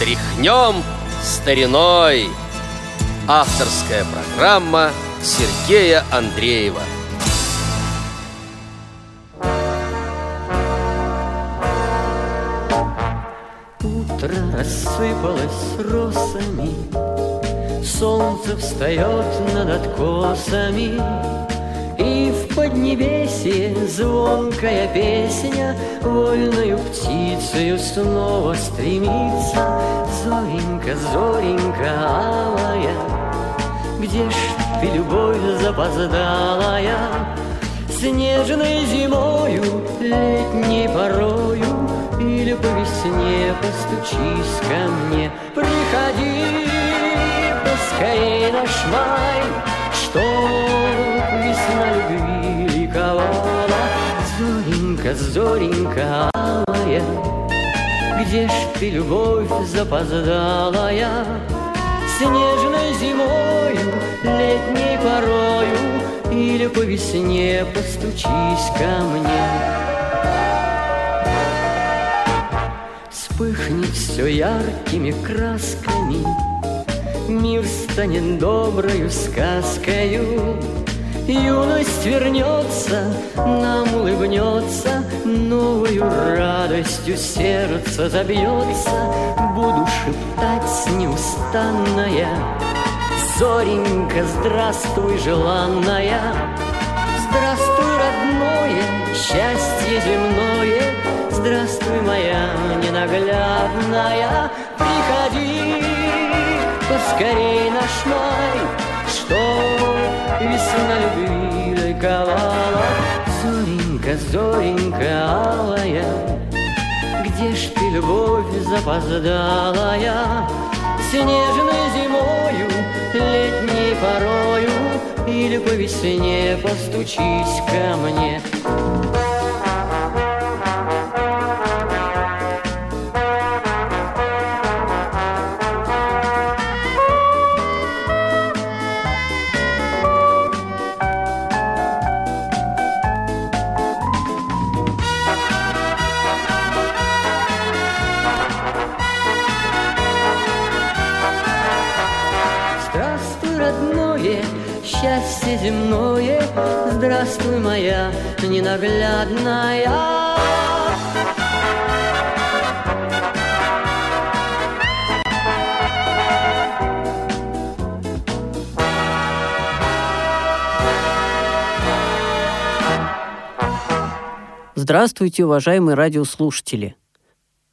Тряхнем стариной. Авторская программа Сергея Андреева. Утро рассыпалось росами, Солнце встает над откосами, И в поднебесье звонкая песня Вольною птицею снова стремится. Зоренька, зоренька алая, Где ж ты, любовь запоздалая, Снежной зимою, летней порою Или по весне постучись ко мне Приходи поскорей наш май Что Зоренька, зоренька алая Где ж ты, любовь запоздалая? Снежной зимою, летней порою Или по весне постучись ко мне? Вспыхнет все яркими красками Мир станет доброю сказкою Юность вернется, нам улыбнется Новою радостью сердце забьется. Буду шептать неустанная Зоренька, здравствуй, желанная. Здравствуй, родное, счастье земное. Здравствуй, моя ненаглядная. Приходи, поскорей наш май Что весна любви ликовала Зоренька, зоренька алая. Где ж ты, любовь запоздалая? Снежной зимою, летней порою. Или по весне постучись ко мне моя ненаглядная. Здравствуйте, уважаемые радиослушатели!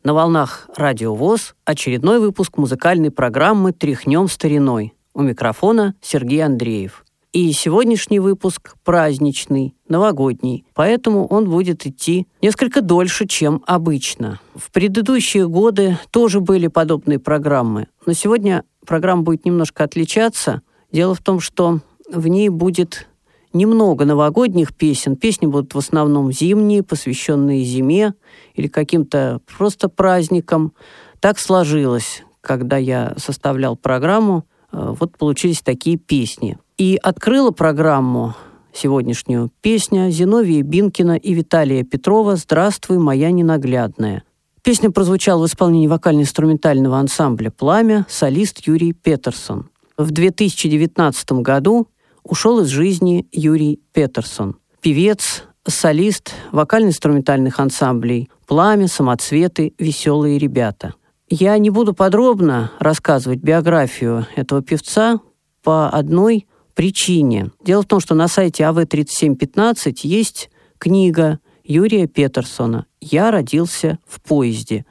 На волнах Радио ВОЗ очередной выпуск музыкальной программы «Тряхнем стариной». У микрофона Сергей Андреев. И сегодняшний выпуск праздничный, новогодний, поэтому он будет идти несколько дольше, чем обычно. В предыдущие годы тоже были подобные программы, но сегодня программа будет немножко отличаться. Дело в том, что в ней будет немного новогодних песен. Песни будут в основном зимние, посвященные зиме или каким-то просто праздникам. Так сложилось, когда я составлял программу, вот получились такие песни. И открыла программу сегодняшнюю песня Зиновия Бинкина и Виталия Петрова «Здравствуй, моя ненаглядная». Песня прозвучала в исполнении вокально-инструментального ансамбля «Пламя» солист Юрий Петерсон. В 2019 году ушел из жизни Юрий Петерсон. Певец, солист вокально-инструментальных ансамблей «Пламя», «Самоцветы», «Веселые ребята». Я не буду подробно рассказывать биографию этого певца по одной причине. Дело в том, что на сайте АВ-3715 есть книга Юрия Петерсона «Я родился в поезде».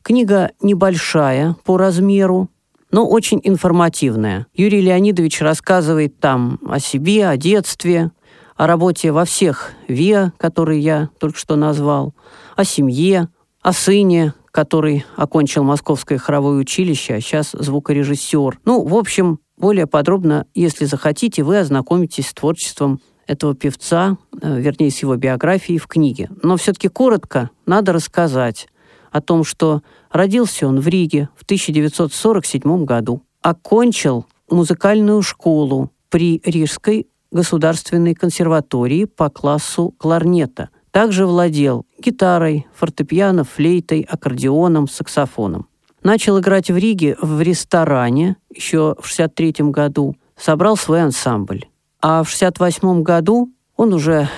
Книга небольшая по размеру, но очень информативная. Юрий Леонидович рассказывает там о себе, о детстве, о работе во всех ВИА, которые я только что назвал, о семье, о сыне, который окончил Московское хоровое училище, а сейчас звукорежиссер. Ну, в общем, более подробно, если захотите, вы ознакомитесь с творчеством этого певца, э, вернее, с его биографией в книге. Но все-таки коротко надо рассказать о том, что родился он в Риге в 1947 году, окончил музыкальную школу при Рижской государственной консерватории по классу кларнета. Также владел гитарой, фортепиано, флейтой, аккордеоном, саксофоном. Начал играть в Риге в ресторане еще в 63 году. Собрал свой ансамбль. А в 68 году он уже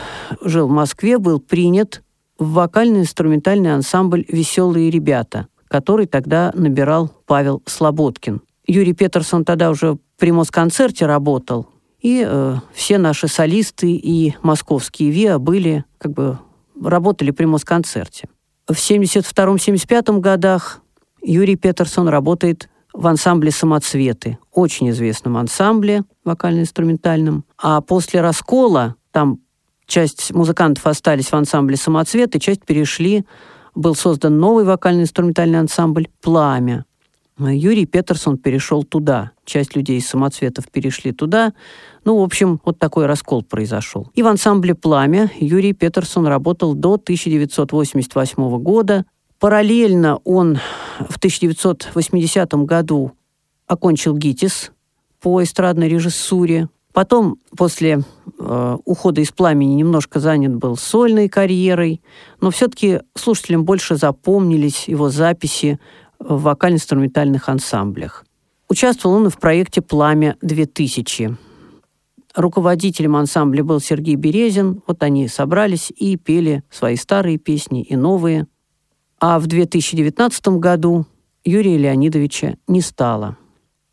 жил в Москве, был принят в вокально-инструментальный ансамбль «Веселые ребята», который тогда набирал Павел Слободкин. Юрий Петерсон тогда уже при Москонцерте работал, и э, все наши солисты и московские ВИА были, как бы, работали при Москонцерте. В 72-75 годах Юрий Петерсон работает в ансамбле «Самоцветы», очень известном ансамбле вокально-инструментальном. А после раскола, там часть музыкантов остались в ансамбле «Самоцветы», часть перешли, был создан новый вокально-инструментальный ансамбль «Пламя». Юрий Петерсон перешел туда. Часть людей из самоцветов перешли туда. Ну, в общем, вот такой раскол произошел. И в ансамбле «Пламя» Юрий Петерсон работал до 1988 года. Параллельно он в 1980 году окончил ГИТИС по эстрадной режиссуре. Потом, после э, ухода из пламени, немножко занят был сольной карьерой, но все-таки слушателям больше запомнились его записи в вокально-инструментальных ансамблях. Участвовал он и в проекте «Пламя-2000». Руководителем ансамбля был Сергей Березин. Вот они собрались и пели свои старые песни и новые. А в 2019 году Юрия Леонидовича не стало.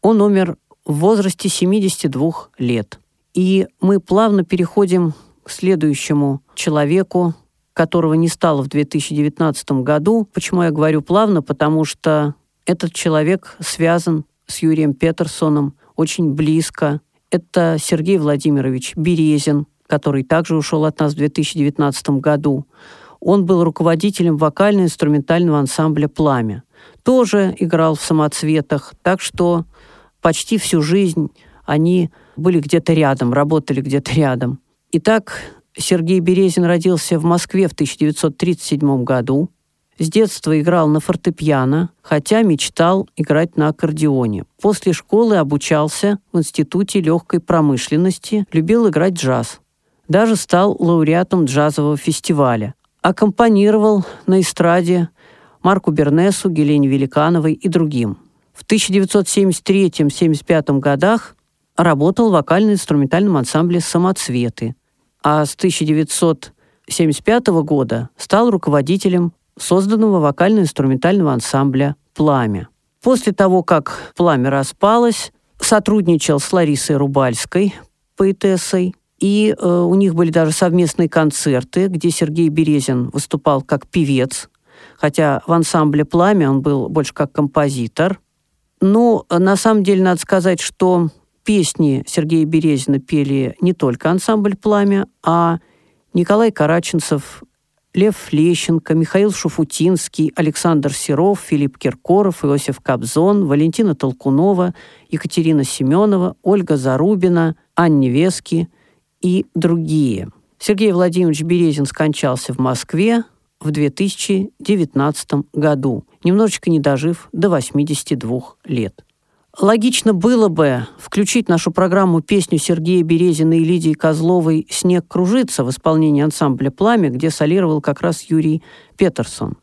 Он умер в возрасте 72 лет. И мы плавно переходим к следующему человеку, которого не стало в 2019 году. Почему я говорю плавно? Потому что этот человек связан с Юрием Петерсоном очень близко. Это Сергей Владимирович Березин, который также ушел от нас в 2019 году. Он был руководителем вокально-инструментального ансамбля «Пламя». Тоже играл в самоцветах, так что почти всю жизнь они были где-то рядом, работали где-то рядом. Итак, Сергей Березин родился в Москве в 1937 году. С детства играл на фортепиано, хотя мечтал играть на аккордеоне. После школы обучался в Институте легкой промышленности, любил играть джаз. Даже стал лауреатом джазового фестиваля. Аккомпанировал на эстраде Марку Бернесу, Гелене Великановой и другим. В 1973-75 годах работал в вокально-инструментальном ансамбле «Самоцветы», а с 1975 года стал руководителем созданного вокально-инструментального ансамбля «Пламя». После того, как «Пламя» распалось, сотрудничал с Ларисой Рубальской, поэтессой, и э, у них были даже совместные концерты, где Сергей Березин выступал как певец, хотя в ансамбле «Пламя» он был больше как композитор. Но на самом деле надо сказать, что Песни Сергея Березина пели не только ансамбль «Пламя», а Николай Караченцев, Лев Лещенко, Михаил Шуфутинский, Александр Серов, Филипп Киркоров, Иосиф Кобзон, Валентина Толкунова, Екатерина Семенова, Ольга Зарубина, Анни Вески и другие. Сергей Владимирович Березин скончался в Москве в 2019 году, немножечко не дожив до 82 лет. Логично было бы включить нашу программу песню Сергея Березина и Лидии Козловой «Снег кружится» в исполнении ансамбля «Пламя», где солировал как раз Юрий Петерсон.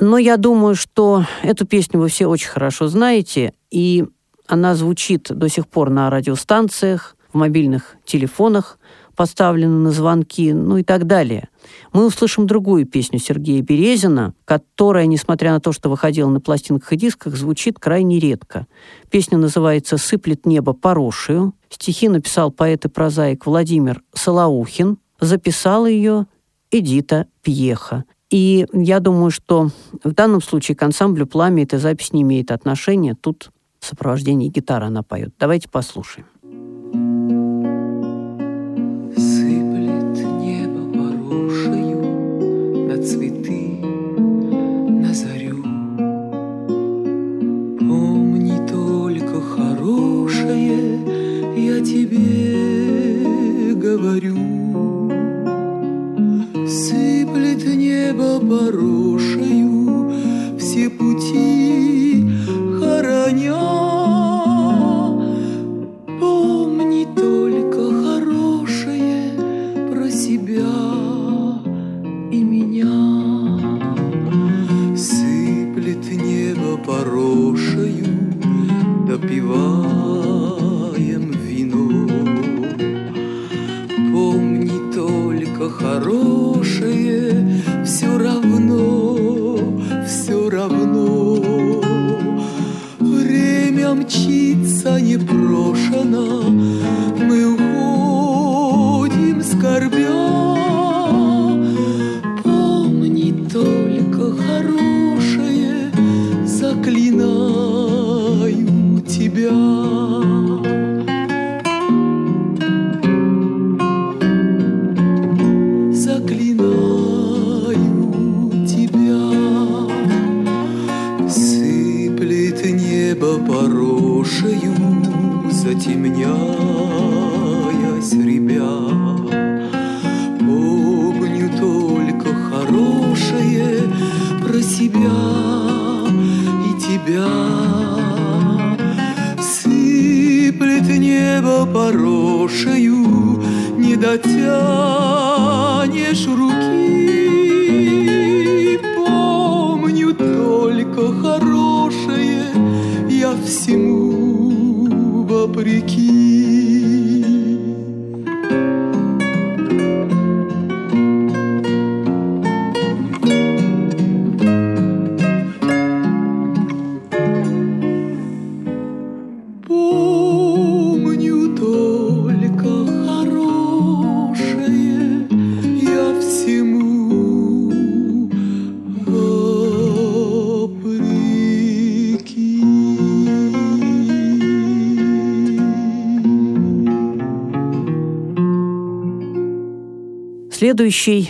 Но я думаю, что эту песню вы все очень хорошо знаете, и она звучит до сих пор на радиостанциях, в мобильных телефонах поставлены на звонки, ну и так далее. Мы услышим другую песню Сергея Березина, которая, несмотря на то, что выходила на пластинках и дисках, звучит крайне редко. Песня называется «Сыплет небо порошию». Стихи написал поэт и прозаик Владимир Солоухин. Записала ее Эдита Пьеха. И я думаю, что в данном случае к ансамблю «Пламя» эта запись не имеет отношения. Тут в сопровождении гитары она поет. Давайте послушаем. порошаю все пути. Следующий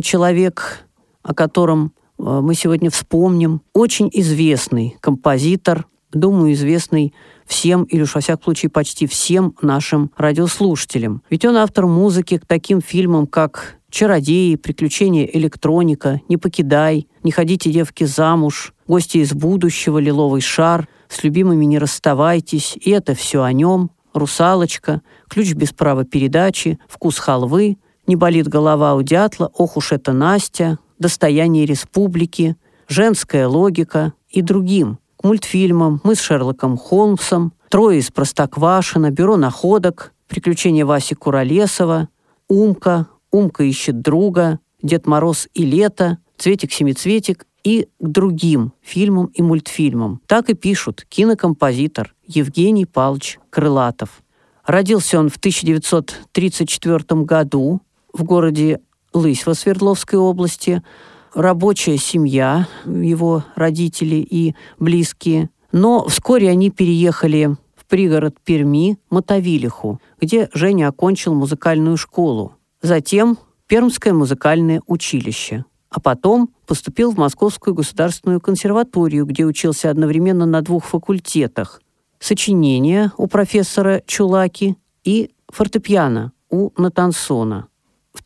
человек, о котором э, мы сегодня вспомним, очень известный композитор, думаю, известный всем, или уж во всяком случае почти всем нашим радиослушателям. Ведь он автор музыки к таким фильмам, как «Чародеи», «Приключения электроника», «Не покидай», «Не ходите, девки, замуж», «Гости из будущего», «Лиловый шар», «С любимыми не расставайтесь», и это все о нем, «Русалочка», «Ключ без права передачи», «Вкус халвы», «Не болит голова у дятла», «Ох уж это Настя», «Достояние республики», «Женская логика» и другим – к мультфильмам «Мы с Шерлоком Холмсом», «Трое из Простоквашино», «Бюро находок», «Приключения Васи Куролесова», «Умка», «Умка ищет друга», «Дед Мороз и лето», «Цветик-семицветик» и к другим фильмам и мультфильмам. Так и пишут кинокомпозитор Евгений Павлович Крылатов. Родился он в 1934 году в городе Лысьва Свердловской области – рабочая семья, его родители и близкие. Но вскоре они переехали в пригород Перми, Мотовилиху, где Женя окончил музыкальную школу. Затем Пермское музыкальное училище. А потом поступил в Московскую государственную консерваторию, где учился одновременно на двух факультетах. Сочинения у профессора Чулаки и фортепиано у Натансона.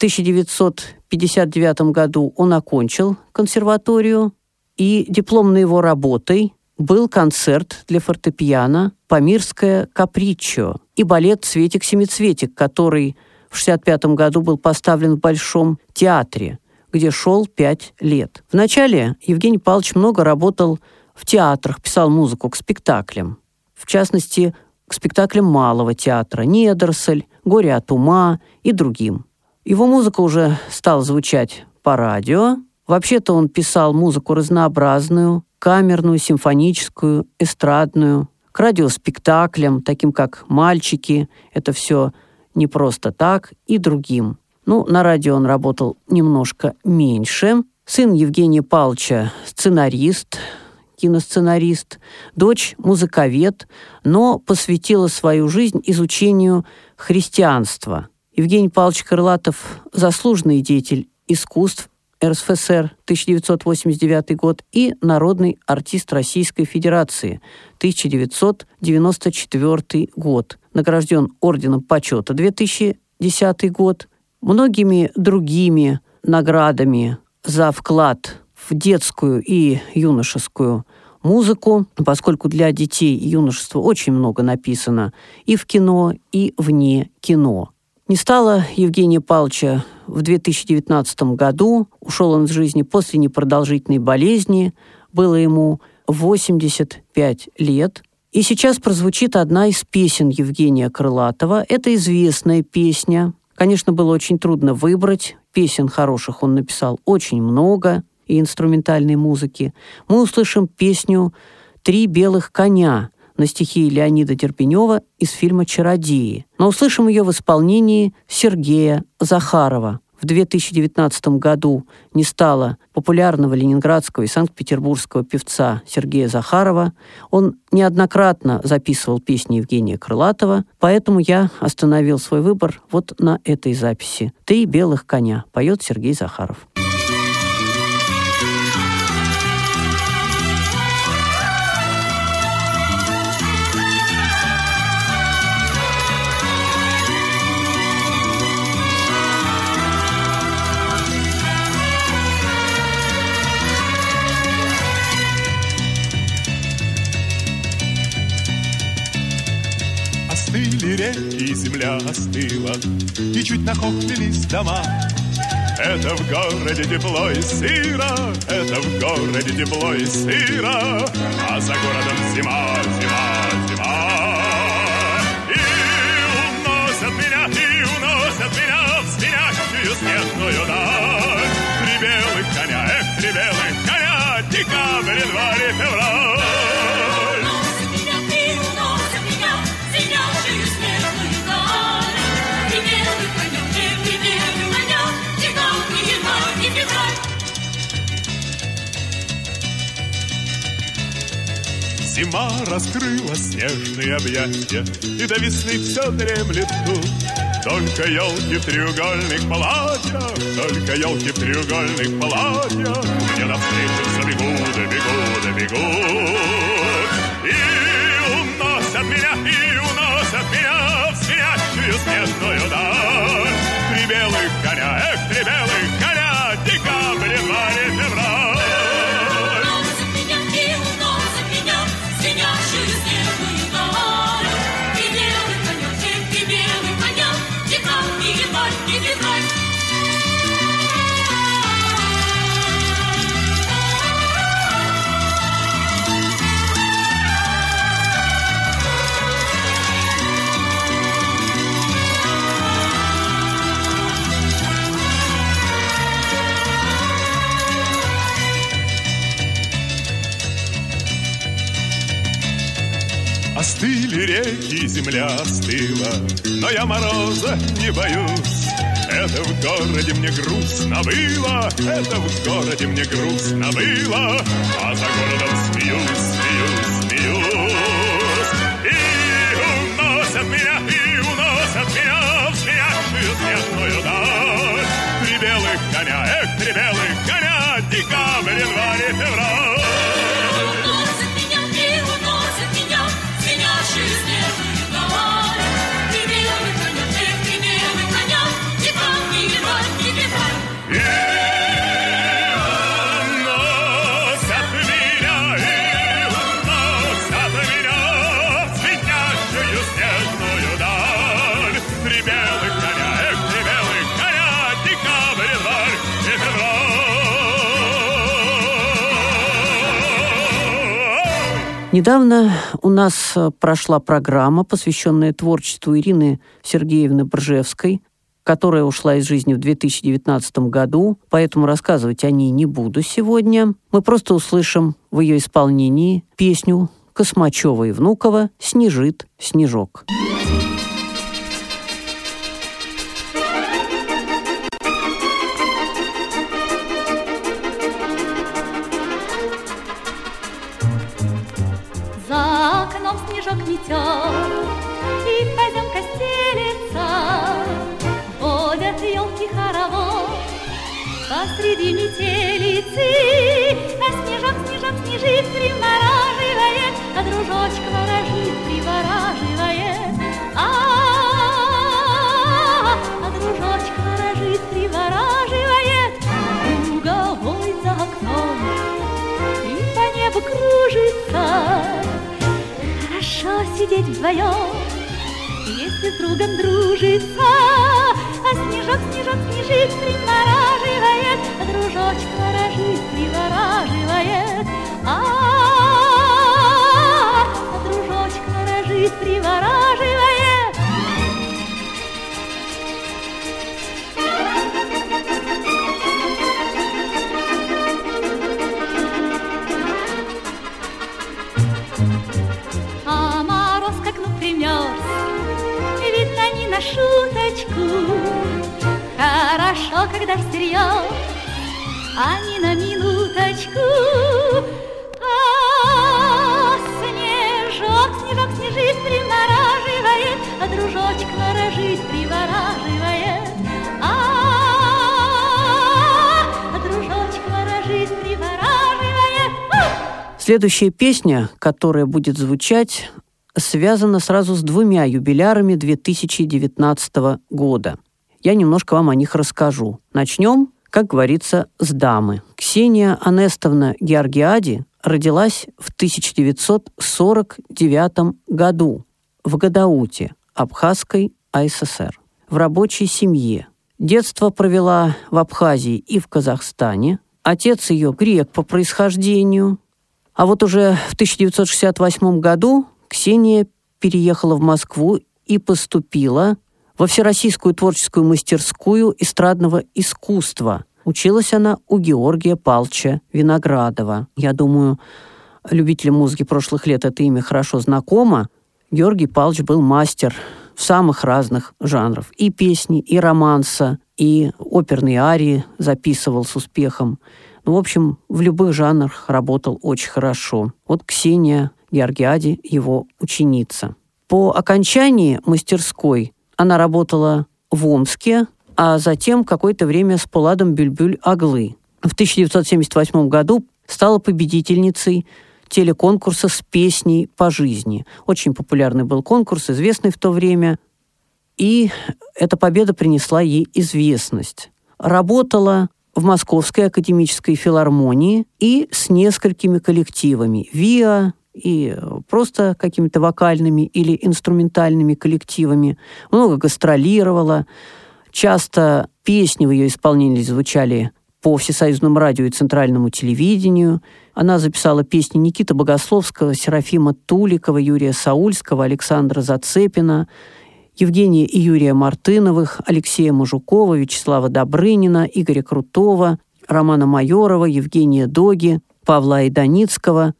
В 1959 году он окончил консерваторию, и дипломной его работой был концерт для фортепиано «Памирское каприччо» и балет «Цветик-семицветик», который в 1965 году был поставлен в Большом театре, где шел пять лет. Вначале Евгений Павлович много работал в театрах, писал музыку к спектаклям. В частности, к спектаклям Малого театра «Недоросль», «Горе от ума» и другим. Его музыка уже стала звучать по радио. Вообще-то он писал музыку разнообразную, камерную, симфоническую, эстрадную, к радиоспектаклям, таким как «Мальчики», это все не просто так, и другим. Ну, на радио он работал немножко меньше. Сын Евгения Павловича – сценарист, киносценарист, дочь – музыковед, но посвятила свою жизнь изучению христианства – Евгений Павлович Крылатов – заслуженный деятель искусств РСФСР 1989 год и народный артист Российской Федерации 1994 год. Награжден Орденом Почета 2010 год, многими другими наградами за вклад в детскую и юношескую музыку, поскольку для детей и юношества очень много написано и в кино, и вне кино. Не стало Евгения Павловича в 2019 году. Ушел он из жизни после непродолжительной болезни. Было ему 85 лет. И сейчас прозвучит одна из песен Евгения Крылатова. Это известная песня. Конечно, было очень трудно выбрать. Песен хороших он написал очень много и инструментальной музыки. Мы услышим песню «Три белых коня», на стихи Леонида Терпенева из фильма «Чародеи». Но услышим ее в исполнении Сергея Захарова. В 2019 году не стало популярного ленинградского и санкт-петербургского певца Сергея Захарова. Он неоднократно записывал песни Евгения Крылатова, поэтому я остановил свой выбор вот на этой записи. «Три белых коня» поет Сергей Захаров. Остыли реки, и земля остыла, И чуть нахохлились дома. Это в городе тепло и сыро, Это в городе тепло и сыро, А за городом зима, зима, зима. И уносят меня, и уносят меня В звенящую снежную даль. Три белых коня, эх, три белых коня, Декабрь, январь, февраль. Зима раскрыла снежные объятия, И до весны все дремлет тут. Только елки в треугольных платьях, Только елки в треугольных платьях Мне навстречу все бегут, бегут, бегут. И уносят меня, и уносят меня В спящую снежную даль. Три белых коня, эх, три белых земля остыла, но я мороза не боюсь. Это в городе мне грустно было, это в городе мне грустно было, а за городом смеюсь, Недавно у нас э, прошла программа, посвященная творчеству Ирины Сергеевны Бржевской, которая ушла из жизни в 2019 году, поэтому рассказывать о ней не буду сегодня. Мы просто услышим в ее исполнении песню Космачева и Внукова «Снежит снежок». За метет, и поземка стелется, Водят елки хоровод посреди метелицы. А снежок, снежок, снежит, примораживает, А дружочек ворожит, привораживает. А, а дружочек ворожит, привораживает. Луговой за окном и по небу кружится сидеть вдвоем. Если с другом дружится, а снежок, снежок, снежит, привораживает, а дружочек ворожит, привораживает. А, -а, а дружочек ворожит, привораживает. Thank you. шуточку. Хорошо, когда всерьез, а не на минуточку. А снежок, снежок снежит, привораживает, а дружочек ворожит, привораживает. А, а дружочек ворожит, привораживает. Следующая песня, которая будет звучать, связана сразу с двумя юбилярами 2019 года. Я немножко вам о них расскажу. Начнем, как говорится, с дамы. Ксения Анестовна Георгиади родилась в 1949 году в Гадауте, Абхазской АССР, в рабочей семье. Детство провела в Абхазии и в Казахстане. Отец ее грек по происхождению. А вот уже в 1968 году Ксения переехала в Москву и поступила во Всероссийскую творческую мастерскую эстрадного искусства. Училась она у Георгия Палча Виноградова. Я думаю, любителям музыки прошлых лет это имя хорошо знакомо. Георгий Палч был мастер в самых разных жанров. И песни, и романса, и оперные арии записывал с успехом. Ну, в общем, в любых жанрах работал очень хорошо. Вот Ксения Георгиади его ученица. По окончании мастерской она работала в Омске, а затем какое-то время с Пуладом Бюльбюль-Аглы. В 1978 году стала победительницей телеконкурса с песней по жизни. Очень популярный был конкурс, известный в то время. И эта победа принесла ей известность. Работала в Московской академической филармонии и с несколькими коллективами. ВИА, и просто какими-то вокальными или инструментальными коллективами. Много гастролировала. Часто песни в ее исполнении звучали по всесоюзному радио и центральному телевидению. Она записала песни Никиты Богословского, Серафима Туликова, Юрия Саульского, Александра Зацепина, Евгения и Юрия Мартыновых, Алексея Мужукова, Вячеслава Добрынина, Игоря Крутого, Романа Майорова, Евгения Доги, Павла Айданицкого,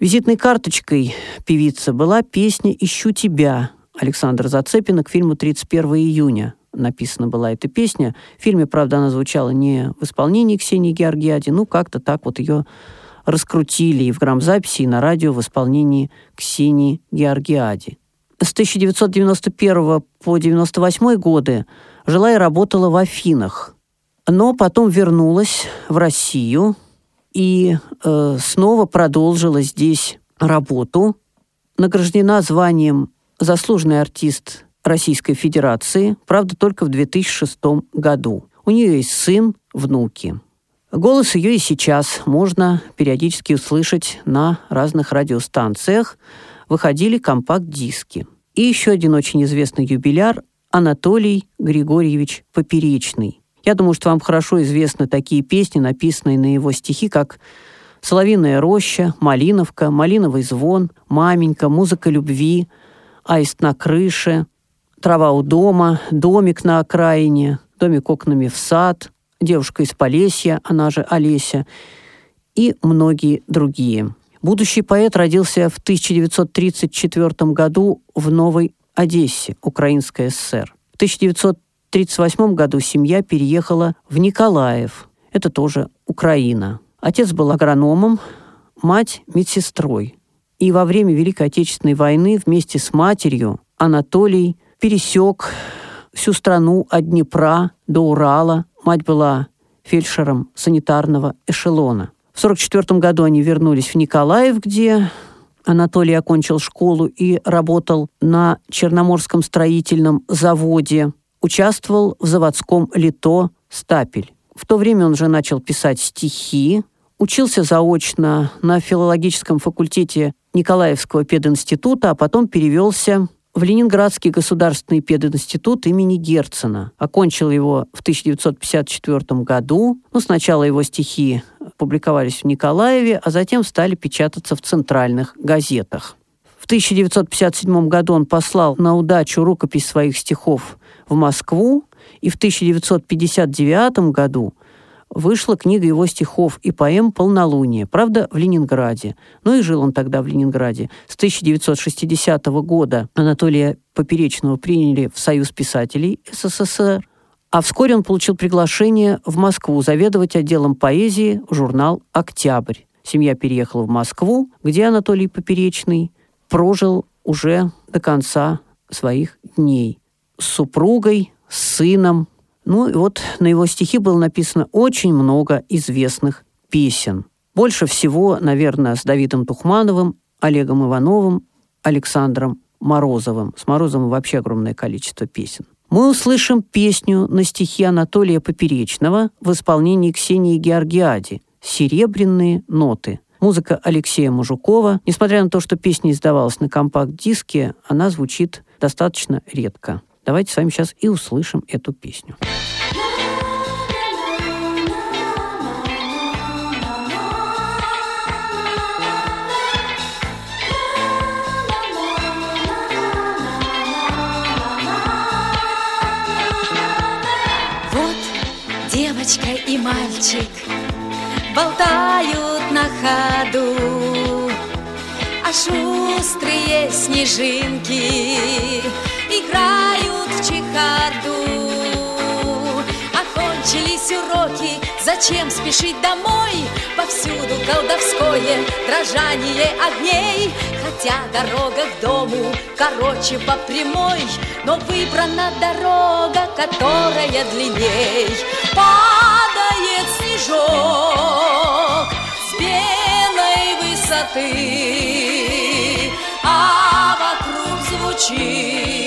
Визитной карточкой певицы была песня «Ищу тебя» Александра Зацепина к фильму «31 июня». Написана была эта песня. В фильме, правда, она звучала не в исполнении Ксении Георгиади, ну, как-то так вот ее раскрутили и в грамзаписи, и на радио в исполнении Ксении Георгиади. С 1991 по 1998 годы жила и работала в Афинах, но потом вернулась в Россию – и э, снова продолжила здесь работу. Награждена званием «Заслуженный артист Российской Федерации», правда, только в 2006 году. У нее есть сын, внуки. Голос ее и сейчас можно периодически услышать на разных радиостанциях. Выходили компакт-диски. И еще один очень известный юбиляр Анатолий Григорьевич Поперечный. Я думаю, что вам хорошо известны такие песни, написанные на его стихи, как «Соловиная роща», «Малиновка», «Малиновый звон», «Маменька», «Музыка любви», «Аист на крыше», «Трава у дома», «Домик на окраине», «Домик окнами в сад», «Девушка из Полесья», она же Олеся, и многие другие. Будущий поэт родился в 1934 году в Новой Одессе, Украинская ССР. В 1900 1938 году семья переехала в Николаев. Это тоже Украина. Отец был агрономом, мать – медсестрой. И во время Великой Отечественной войны вместе с матерью Анатолий пересек всю страну от Днепра до Урала. Мать была фельдшером санитарного эшелона. В 1944 году они вернулись в Николаев, где Анатолий окончил школу и работал на Черноморском строительном заводе участвовал в заводском лито «Стапель». В то время он уже начал писать стихи, учился заочно на филологическом факультете Николаевского пединститута, а потом перевелся в Ленинградский государственный пединститут имени Герцена. Окончил его в 1954 году. Ну, сначала его стихи публиковались в Николаеве, а затем стали печататься в центральных газетах. В 1957 году он послал на удачу рукопись своих стихов в Москву, и в 1959 году вышла книга его стихов и поэм «Полнолуние», правда, в Ленинграде. Ну и жил он тогда в Ленинграде. С 1960 года Анатолия Поперечного приняли в Союз писателей СССР, А вскоре он получил приглашение в Москву заведовать отделом поэзии журнал «Октябрь». Семья переехала в Москву, где Анатолий Поперечный прожил уже до конца своих дней. С супругой, с сыном. Ну и вот на его стихи было написано очень много известных песен. Больше всего, наверное, с Давидом Тухмановым, Олегом Ивановым, Александром Морозовым. С Морозовым вообще огромное количество песен. Мы услышим песню на стихи Анатолия Поперечного в исполнении Ксении Георгиади «Серебряные ноты». Музыка Алексея Мужукова. Несмотря на то, что песня издавалась на компакт-диске, она звучит достаточно редко. Давайте с вами сейчас и услышим эту песню. Вот девочка и мальчик болтают на ходу, а шустрые снежинки играют в чехарду. Окончились уроки, зачем спешить домой? Повсюду колдовское дрожание огней, хотя дорога к дому короче по прямой, но выбрана дорога, которая длинней. Падает снежок с белой высоты, а вокруг звучит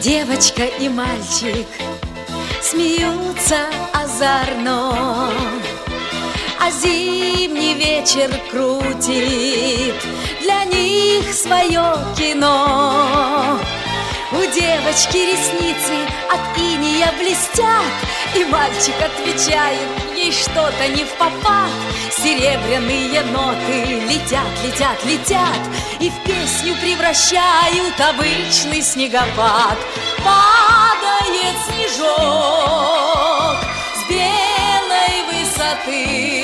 девочка и мальчик смеются озорно, а зимний вечер крутит для них свое кино. У девочки ресницы от иния блестят, и мальчик отвечает ей что-то не в попад. Серебряные ноты летят, летят, летят, и в песню превращают обычный снегопад. Падает снежок с белой высоты,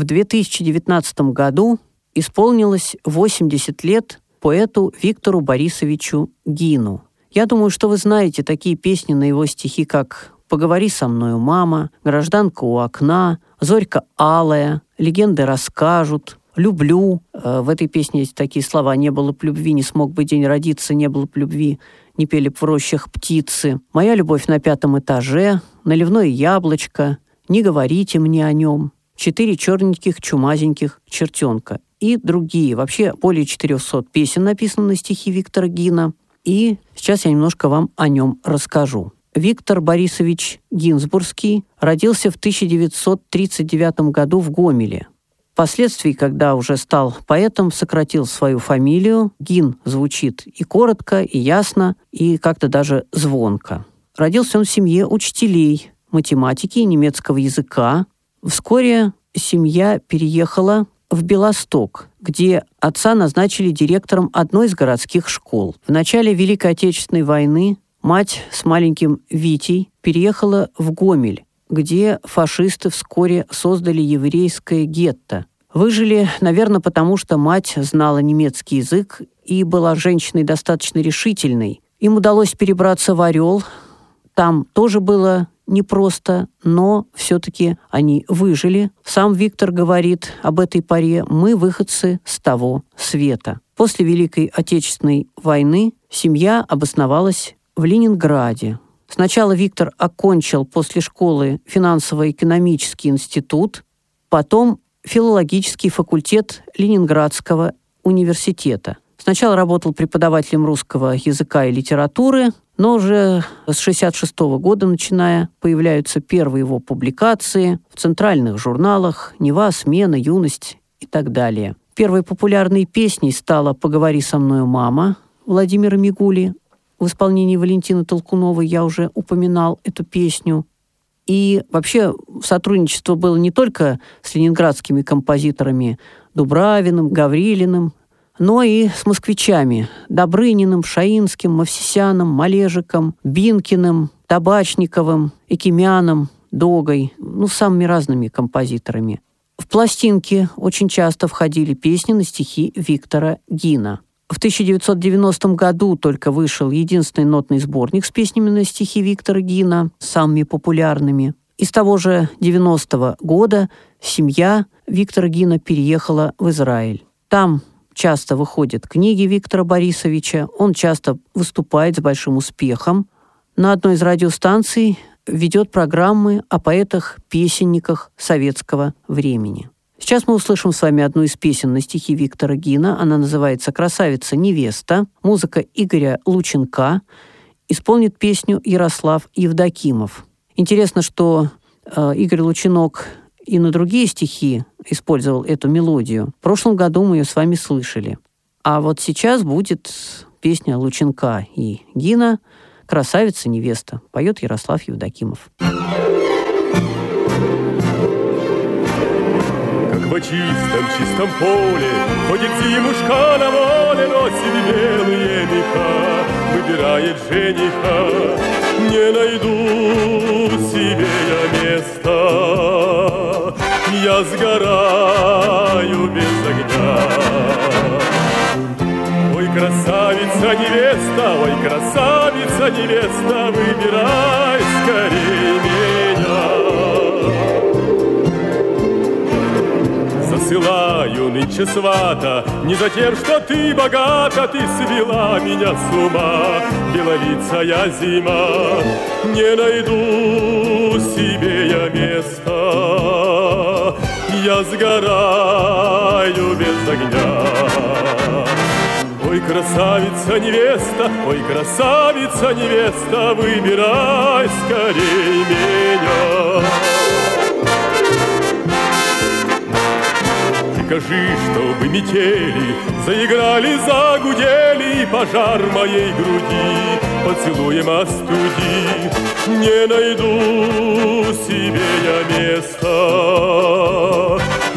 В 2019 году исполнилось 80 лет поэту Виктору Борисовичу Гину. Я думаю, что вы знаете такие песни на его стихи, как «Поговори со мною, мама», «Гражданка у окна», «Зорька алая», «Легенды расскажут», «Люблю». Э, В этой песне есть такие слова «Не было б любви, не смог бы день родиться, не было б любви, не пели б в рощах птицы». «Моя любовь на пятом этаже», «Наливное яблочко», «Не говорите мне о нем», «Четыре черненьких чумазеньких чертенка» и другие. Вообще более 400 песен написано на стихи Виктора Гина. И сейчас я немножко вам о нем расскажу. Виктор Борисович Гинзбургский родился в 1939 году в Гомеле. Впоследствии, когда уже стал поэтом, сократил свою фамилию. Гин звучит и коротко, и ясно, и как-то даже звонко. Родился он в семье учителей математики и немецкого языка. Вскоре семья переехала в Белосток, где отца назначили директором одной из городских школ. В начале Великой Отечественной войны мать с маленьким Витей переехала в Гомель, где фашисты вскоре создали еврейское гетто. Выжили, наверное, потому что мать знала немецкий язык и была женщиной достаточно решительной. Им удалось перебраться в Орел. Там тоже было непросто, но все-таки они выжили. Сам Виктор говорит об этой паре «Мы выходцы с того света». После Великой Отечественной войны семья обосновалась в Ленинграде. Сначала Виктор окончил после школы финансово-экономический институт, потом филологический факультет Ленинградского университета. Сначала работал преподавателем русского языка и литературы, но уже с 1966 года начиная появляются первые его публикации в центральных журналах «Нева», «Смена», «Юность» и так далее. Первой популярной песней стала «Поговори со мною, мама» Владимира Мигули. В исполнении Валентины Толкуновой я уже упоминал эту песню. И вообще сотрудничество было не только с ленинградскими композиторами Дубравиным, Гаврилиным, но и с москвичами – Добрыниным, Шаинским, Мавсисяном, Малежиком, Бинкиным, Табачниковым, Экимяном, Догой, ну, самыми разными композиторами. В пластинки очень часто входили песни на стихи Виктора Гина. В 1990 году только вышел единственный нотный сборник с песнями на стихи Виктора Гина, самыми популярными. Из того же 90 -го года семья Виктора Гина переехала в Израиль. Там часто выходят книги Виктора Борисовича, он часто выступает с большим успехом. На одной из радиостанций ведет программы о поэтах-песенниках советского времени. Сейчас мы услышим с вами одну из песен на стихи Виктора Гина. Она называется «Красавица-невеста». Музыка Игоря Лученка. Исполнит песню Ярослав Евдокимов. Интересно, что э, Игорь Лучинок и на другие стихи использовал эту мелодию. В прошлом году мы ее с вами слышали. А вот сейчас будет песня Лученка и Гина «Красавица-невеста». Поет Ярослав Евдокимов. Как в чистом, чистом поле Ходит зимушка на воле, Носит белые меха, Выбирает жениха. Не найду себе я места я сгораю без огня. Ой, красавица невеста, ой, красавица невеста, выбирай скорее меня. Засылаю нынче свата Не за тем, что ты богата Ты свела меня с ума Белолицая зима Не найду себе я места я сгораю без огня. Ой, красавица невеста, ой, красавица невеста, выбирай скорей меня. Прикажи, чтобы метели заиграли, загудели пожар моей груди поцелуем остуди. Не найду себе я места,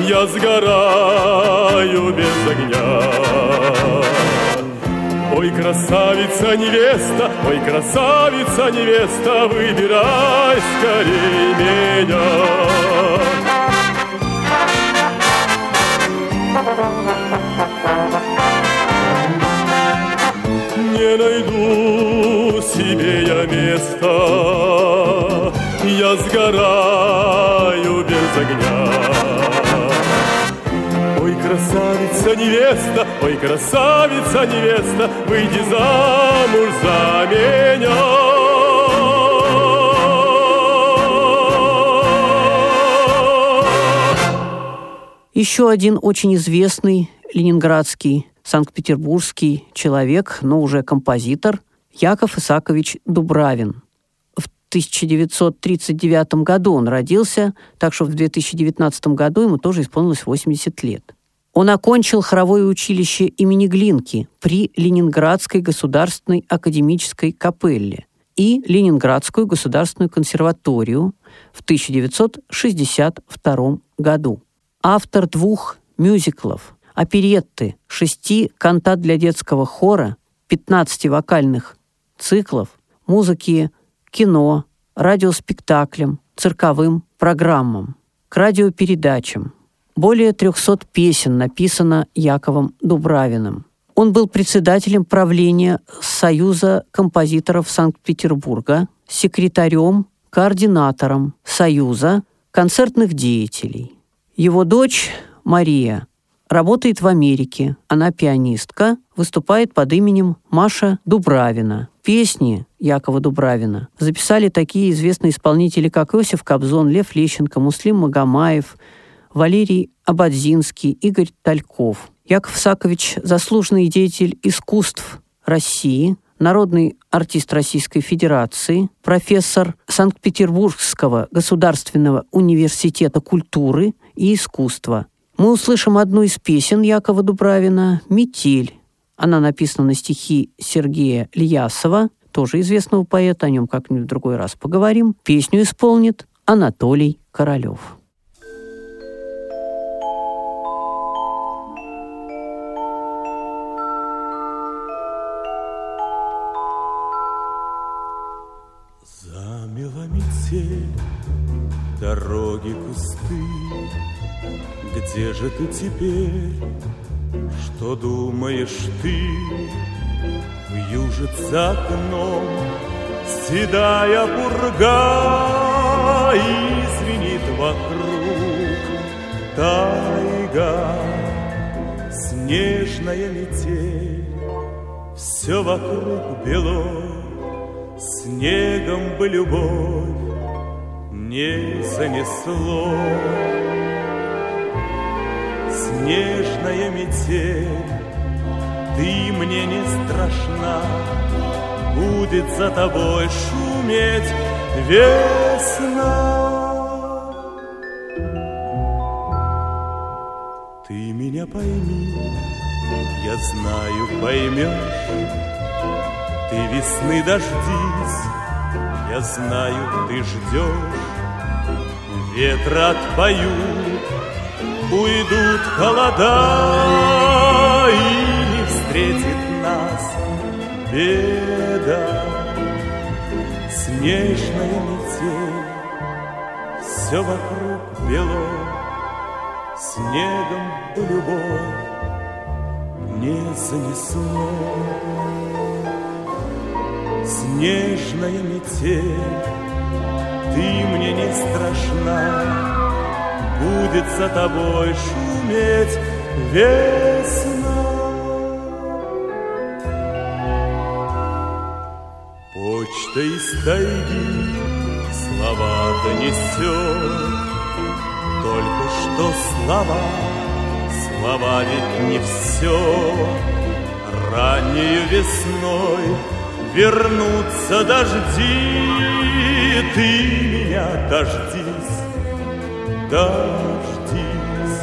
я сгораю без огня. Ой, красавица невеста, ой, красавица невеста, выбирай скорей меня. Не найду себе я места, я сгораю без огня. Ой, красавица невеста, ой, красавица невеста, выйди замуж за меня. Еще один очень известный ленинградский, санкт-петербургский человек, но уже композитор, Яков Исакович Дубравин. В 1939 году он родился, так что в 2019 году ему тоже исполнилось 80 лет. Он окончил хоровое училище имени Глинки при Ленинградской государственной академической капелле и Ленинградскую государственную консерваторию в 1962 году автор двух мюзиклов, оперетты, шести кантат для детского хора, 15 вокальных циклов, музыки кино, радиоспектаклям, цирковым программам, к радиопередачам. Более 300 песен написано Яковом Дубравиным. Он был председателем правления Союза композиторов Санкт-Петербурга, секретарем, координатором Союза концертных деятелей. Его дочь Мария работает в Америке. Она пианистка, выступает под именем Маша Дубравина. Песни Якова Дубравина записали такие известные исполнители, как Иосиф Кобзон, Лев Лещенко, Муслим Магомаев, Валерий Абадзинский, Игорь Тальков. Яков Сакович – заслуженный деятель искусств России, народный артист Российской Федерации, профессор Санкт-Петербургского государственного университета культуры и искусства. Мы услышим одну из песен Якова Дубравина «Метель». Она написана на стихи Сергея Льясова, тоже известного поэта, о нем как-нибудь в другой раз поговорим. Песню исполнит Анатолий Королев. Где же ты теперь? Что думаешь ты? Вьюжится окном Седая пурга И звенит вокруг Тайга Снежная метель Все вокруг бело Снегом бы любовь не занесло. Снежная метель, ты мне не страшна, Будет за тобой шуметь весна. Ты меня пойми, я знаю, поймешь, ты весны дождись, я знаю, ты ждешь. Ветра отпоют, уйдут холода, И не встретит нас беда. Снежная метель, все вокруг бело, Снегом любовь не занесло. Снежная метель, ты мне не страшна, Будет за тобой шуметь весна. Почта из тайги слова донесет, Только что слова, слова ведь не все. Раннею весной вернутся дожди, ты меня дождись, дождись,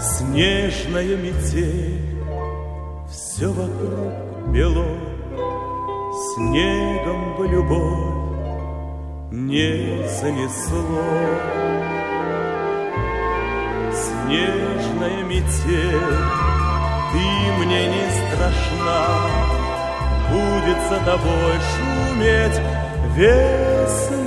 снежная метель, все вокруг бело, снегом бы любовь не занесло. Снежная метель, ты мне не страшна, будет за тобой шуметь весна.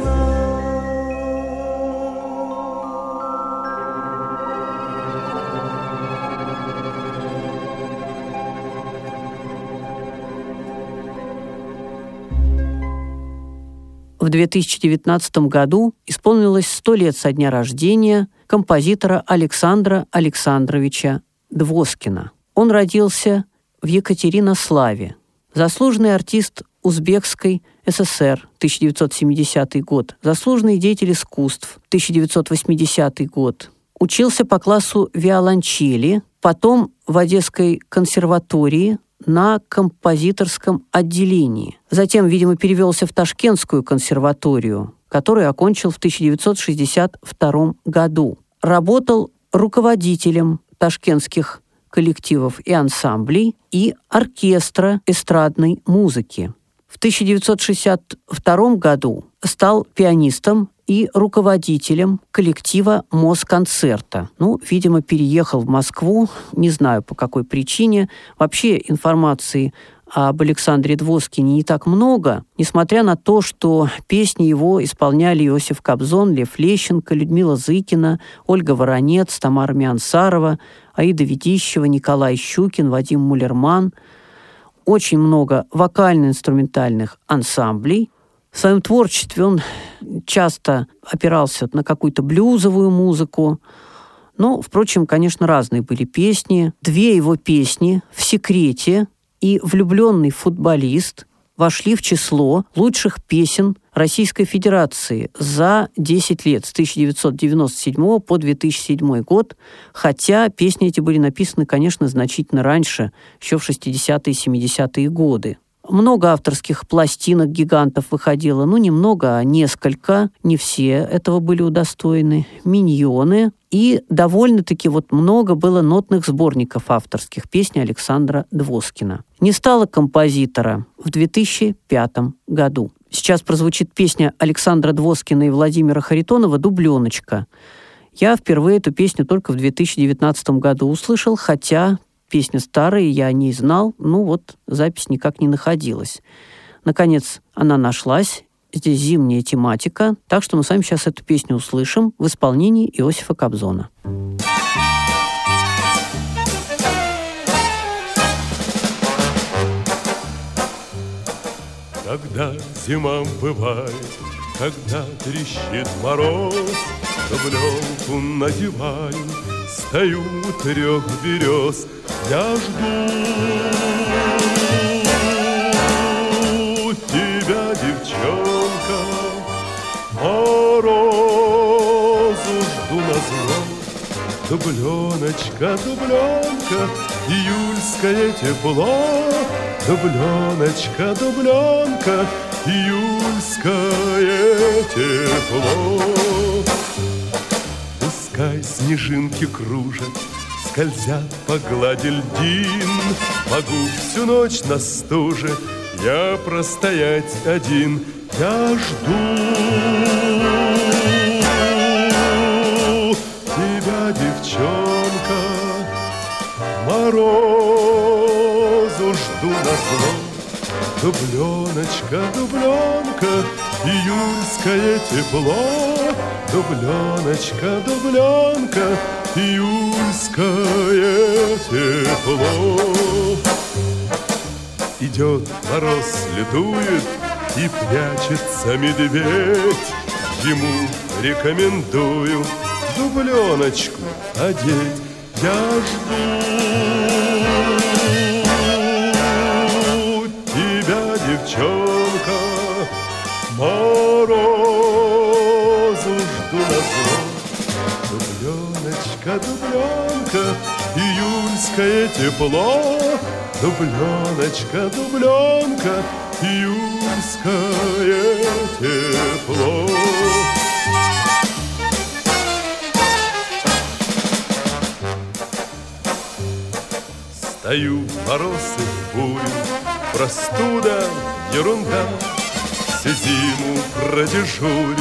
В 2019 году исполнилось 100 лет со дня рождения композитора Александра Александровича Двоскина. Он родился в Екатеринославе, заслуженный артист Узбекской ССР 1970 год, заслуженный деятель искусств 1980 год. Учился по классу виолончели, потом в Одесской консерватории на композиторском отделении. Затем, видимо, перевелся в Ташкентскую консерваторию, которую окончил в 1962 году. Работал руководителем ташкентских коллективов и ансамблей и оркестра эстрадной музыки. В 1962 году стал пианистом и руководителем коллектива Москонцерта. Ну, видимо, переехал в Москву, не знаю по какой причине. Вообще информации об Александре Двоскине не так много, несмотря на то, что песни его исполняли Иосиф Кобзон, Лев Лещенко, Людмила Зыкина, Ольга Воронец, Тамара Миансарова, Аида Ведищева, Николай Щукин, Вадим Мулерман. Очень много вокально-инструментальных ансамблей. В своем творчестве он часто опирался на какую-то блюзовую музыку, но, впрочем, конечно, разные были песни. Две его песни «В секрете» и «Влюбленный футболист» вошли в число лучших песен Российской Федерации за 10 лет, с 1997 по 2007 год, хотя песни эти были написаны, конечно, значительно раньше, еще в 60-е и 70-е годы. Много авторских пластинок гигантов выходило, ну, немного, а несколько, не все этого были удостоены. Миньоны. И довольно-таки вот много было нотных сборников авторских песни Александра Двоскина. Не стало композитора в 2005 году. Сейчас прозвучит песня Александра Двоскина и Владимира Харитонова «Дубленочка». Я впервые эту песню только в 2019 году услышал, хотя песня старая, я о ней знал, ну вот запись никак не находилась. Наконец, она нашлась, здесь зимняя тематика, так что мы с вами сейчас эту песню услышим в исполнении Иосифа Кобзона. Когда зима бывает, когда трещит мороз, Дубленку надеваю, стою у трех берез, я жду тебя, девчонка, морозу жду на зло. Дубленочка, дубленка, июльское тепло, Дубленочка, дубленка, июльское тепло. Пускай снежинки кружат, скользят по глади льдин, Могу всю ночь на стуже я простоять один, я жду тебя, девчонка, морозу жду на зло. Дубленочка, дубленка, июльское тепло, Дубленочка, дубленка, июльское тепло. Идет мороз, летует и прячется медведь. Ему рекомендую дубленочку одеть. Я жду тебя, девчонка, дубленка, июльское тепло, Дубленочка, дубленка, июльское тепло. Стою мороз и бурю, простуда, ерунда, Всю зиму продежурю,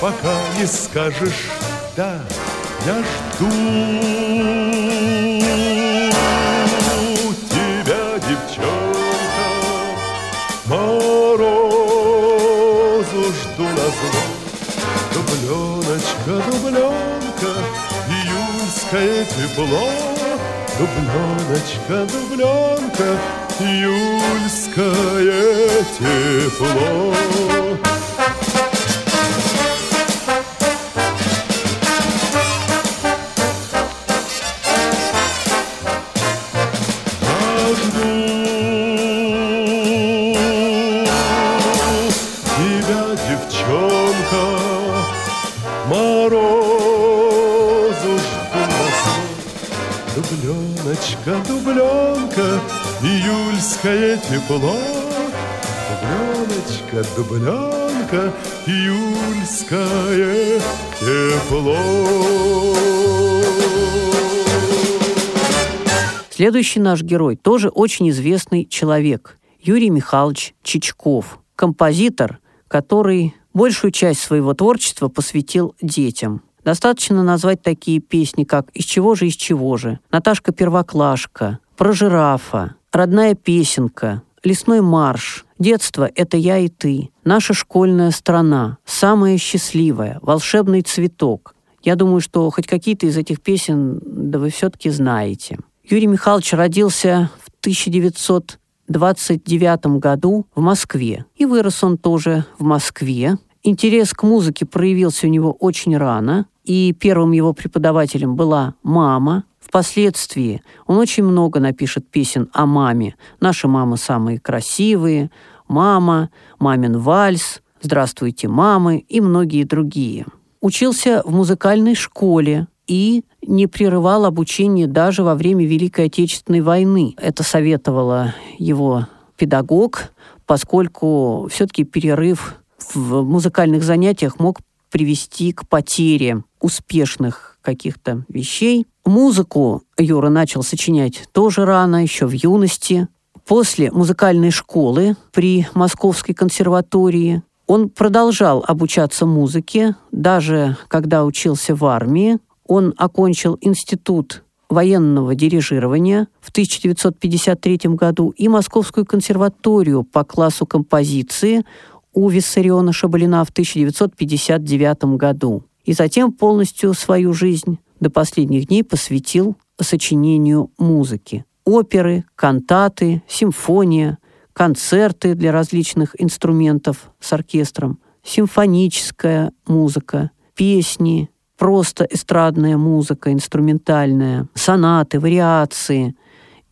пока не скажешь «да». Я жду тебя, девчонка, морозу жду на зло. Дубленочка, дубленка, июльское тепло, Дубленочка, дубленка, июльское тепло. Дубленочка, дубленка, июльское тепло. Дубленочка, дубленка, июльское тепло. Следующий наш герой тоже очень известный человек. Юрий Михайлович Чичков. Композитор, который большую часть своего творчества посвятил детям. Достаточно назвать такие песни, как «Из чего же, из чего же», «Наташка Первоклашка», «Про жирафа», «Родная песенка», «Лесной марш», «Детство – это я и ты», «Наша школьная страна», «Самая счастливая», «Волшебный цветок». Я думаю, что хоть какие-то из этих песен, да вы все-таки знаете. Юрий Михайлович родился в 1929 году в Москве. И вырос он тоже в Москве. Интерес к музыке проявился у него очень рано. И первым его преподавателем была мама, Впоследствии он очень много напишет песен о маме. «Наши мамы самые красивые», «Мама», «Мамин вальс», «Здравствуйте, мамы» и многие другие. Учился в музыкальной школе и не прерывал обучение даже во время Великой Отечественной войны. Это советовала его педагог, поскольку все-таки перерыв в музыкальных занятиях мог привести к потере успешных каких-то вещей. Музыку Юра начал сочинять тоже рано, еще в юности. После музыкальной школы при Московской консерватории он продолжал обучаться музыке, даже когда учился в армии. Он окончил институт военного дирижирования в 1953 году и Московскую консерваторию по классу композиции у Виссариона Шабалина в 1959 году. И затем полностью свою жизнь до последних дней посвятил сочинению музыки. Оперы, кантаты, симфония, концерты для различных инструментов с оркестром, симфоническая музыка, песни, просто эстрадная музыка, инструментальная, сонаты, вариации,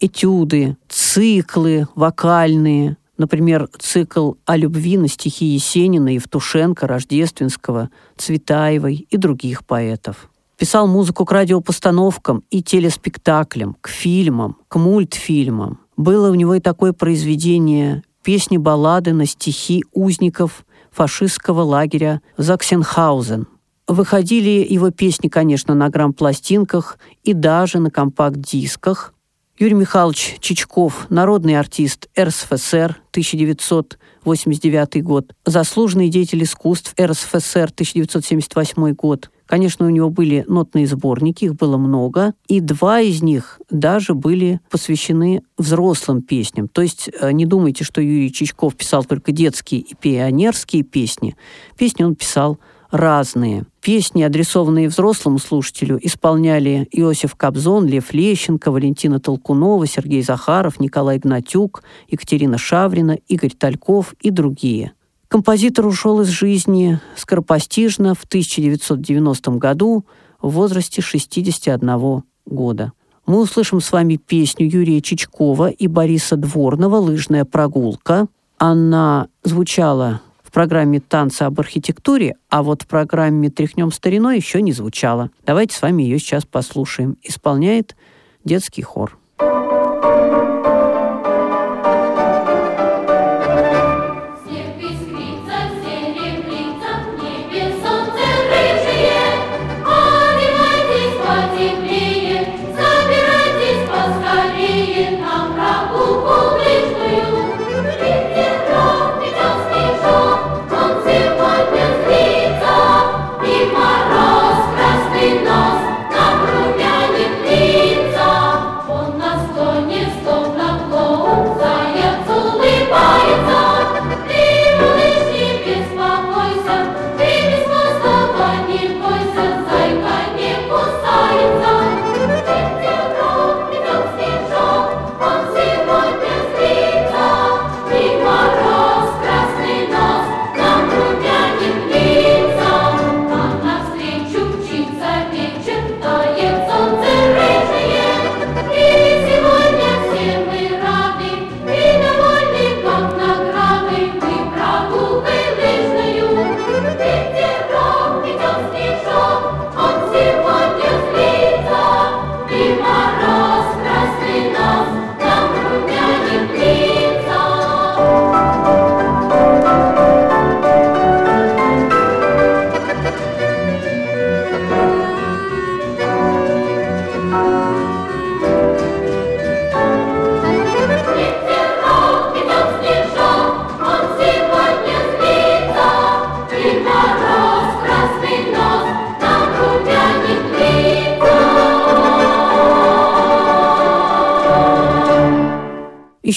этюды, циклы вокальные, например, цикл о любви на стихи Есенина, Евтушенко, Рождественского, Цветаевой и других поэтов. Писал музыку к радиопостановкам и телеспектаклям, к фильмам, к мультфильмам. Было у него и такое произведение «Песни-баллады на стихи узников фашистского лагеря Заксенхаузен». Выходили его песни, конечно, на грамм-пластинках и даже на компакт-дисках. Юрий Михайлович Чичков, народный артист РСФСР, 1989 год, заслуженный деятель искусств РСФСР, 1978 год, Конечно, у него были нотные сборники, их было много, и два из них даже были посвящены взрослым песням. То есть э, не думайте, что Юрий Чичков писал только детские и пионерские песни. Песни он писал разные. Песни, адресованные взрослому слушателю, исполняли Иосиф Кобзон, Лев Лещенко, Валентина Толкунова, Сергей Захаров, Николай Гнатюк, Екатерина Шаврина, Игорь Тальков и другие – Композитор ушел из жизни скоропостижно в 1990 году в возрасте 61 года. Мы услышим с вами песню Юрия Чичкова и Бориса Дворного «Лыжная прогулка». Она звучала программе «Танцы об архитектуре», а вот в программе «Тряхнем стариной» еще не звучала. Давайте с вами ее сейчас послушаем. Исполняет детский хор.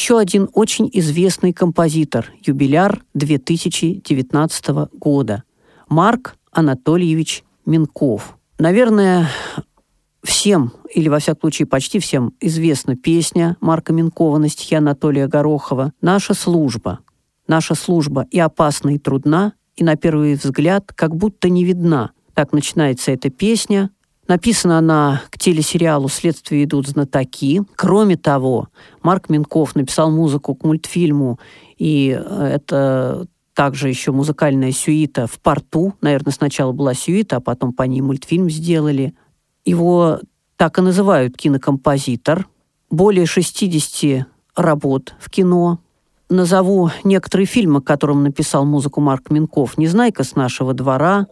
Еще один очень известный композитор, юбиляр 2019 года, Марк Анатольевич Минков. Наверное, всем, или во всяком случае почти всем, известна песня Марка Минкова на стихи Анатолия Горохова «Наша служба». «Наша служба и опасна, и трудна, и на первый взгляд как будто не видна». Так начинается эта песня. Написана она к телесериалу «Следствие идут знатоки». Кроме того, Марк Минков написал музыку к мультфильму, и э, это также еще музыкальная сюита в порту. Наверное, сначала была сюита, а потом по ней мультфильм сделали. Его так и называют кинокомпозитор. Более 60 работ в кино. Назову некоторые фильмы, которым написал музыку Марк Минков. «Незнайка с нашего двора»,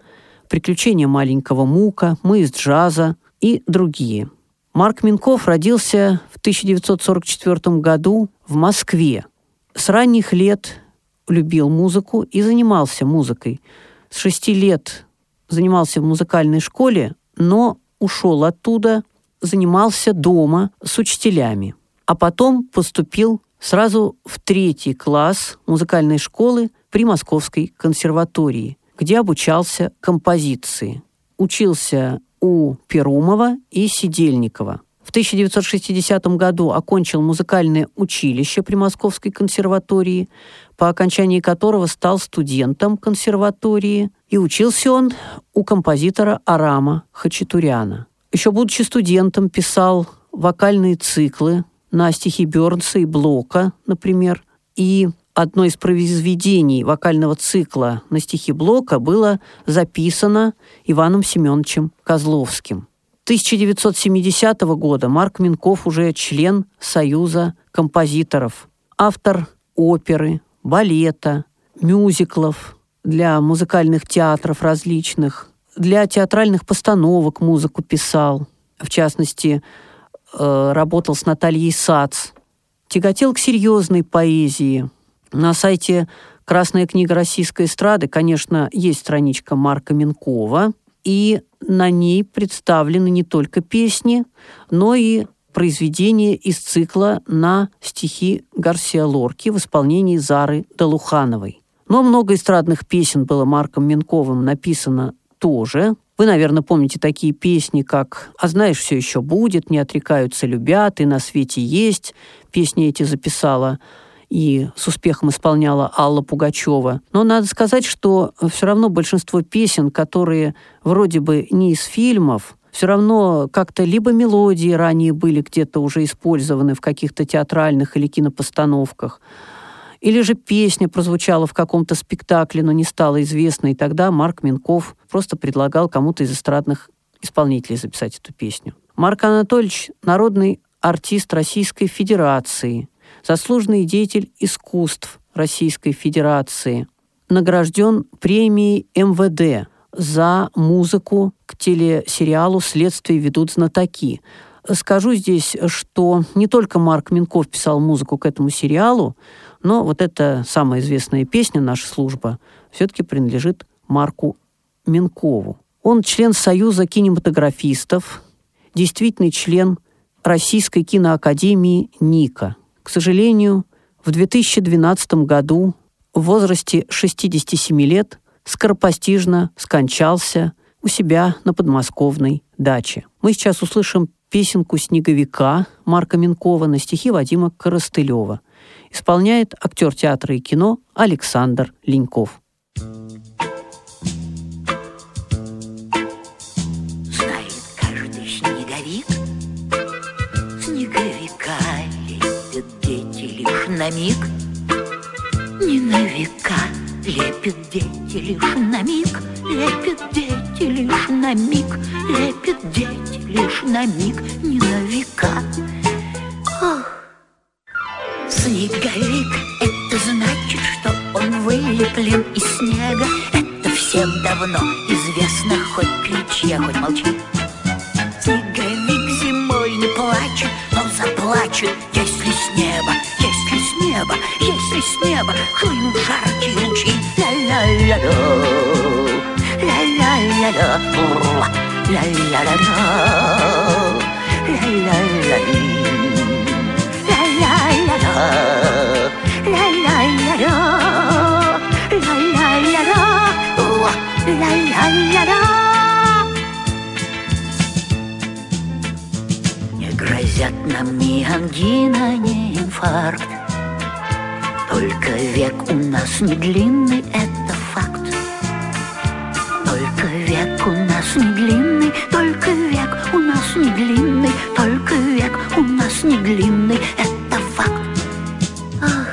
«Приключения маленького Мука», «Мы из джаза» и другие. Марк Минков родился в 1944 году в Москве. С ранних лет любил музыку и занимался музыкой. С шести лет занимался в музыкальной школе, но ушел оттуда, занимался дома с учителями. А потом поступил сразу в третий класс музыкальной школы при Московской консерватории, где обучался композиции. Учился у Перумова и Сидельникова. В 1960 году окончил музыкальное училище при Московской консерватории, по окончании которого стал студентом консерватории, и учился он у композитора Арама Хачатуряна. Еще будучи студентом, писал вокальные циклы на стихи Бёрнса и Блока, например, и одно из произведений вокального цикла на стихи Блока было записано Иваном Семеновичем Козловским – 1970 года Марк Минков уже член Союза композиторов, автор оперы, балета, мюзиклов для музыкальных театров различных, для театральных постановок музыку писал, в частности, э, работал с Натальей Сац, тяготел к серьезной поэзии. На сайте «Красная книга российской эстрады», конечно, есть страничка Марка Минкова – и на ней представлены не только песни, но и произведения из цикла на стихи Гарсия Лорки в исполнении Зары Долухановой. Но много эстрадных песен было Марком Минковым написано тоже. Вы, наверное, помните такие песни, как «А знаешь, все еще будет», «Не отрекаются, любят», «И на свете есть». Песни эти записала и с успехом исполняла Алла Пугачева. Но надо сказать, что все равно большинство песен, которые вроде бы не из фильмов, все равно как-то либо мелодии ранее были где-то уже использованы в каких-то театральных или кинопостановках, или же песня прозвучала в каком-то спектакле, но не стала известной, и тогда Марк Минков просто предлагал кому-то из эстрадных исполнителей записать эту песню. Марк Анатольевич – народный артист Российской Федерации – заслуженный деятель искусств Российской Федерации, награжден премией МВД за музыку к телесериалу «Следствие ведут знатоки». Скажу здесь, что не только Марк Минков писал музыку к этому сериалу, но вот эта самая известная песня «Наша служба» все-таки принадлежит Марку Минкову. Он член Союза кинематографистов, действительный член Российской киноакадемии «Ника». К сожалению, в 2012 году в возрасте 67 лет скоропостижно скончался у себя на подмосковной даче. Мы сейчас услышим песенку «Снеговика» Марка Минкова на стихи Вадима Коростылева. Исполняет актер театра и кино Александр Леньков. На миг, не на века. Лепят дети лишь на миг, лепят дети лишь на миг, лепят дети лишь на миг, не на века. Ох. Снеговик, это значит, что он вылеплен из снега. Это всем давно известно, хоть кричи, а хоть молчи. Снеговик зимой не плачет, но заплачет, если с неба неба, если с неба хлынут жаркие лучи. Ля-ля-ля-ля, ля-ля-ля-ля, ля-ля-ля-ля, ля-ля-ля-ля, ля-ля-ля-ля. Ля-ля-ля-ля. Не грозят нам ни ангина, ни инфаркт. Только век у нас не длинный, это факт. Только век у нас не длинный, только век у нас не длинный, только век у нас не длинный, это факт. Ах,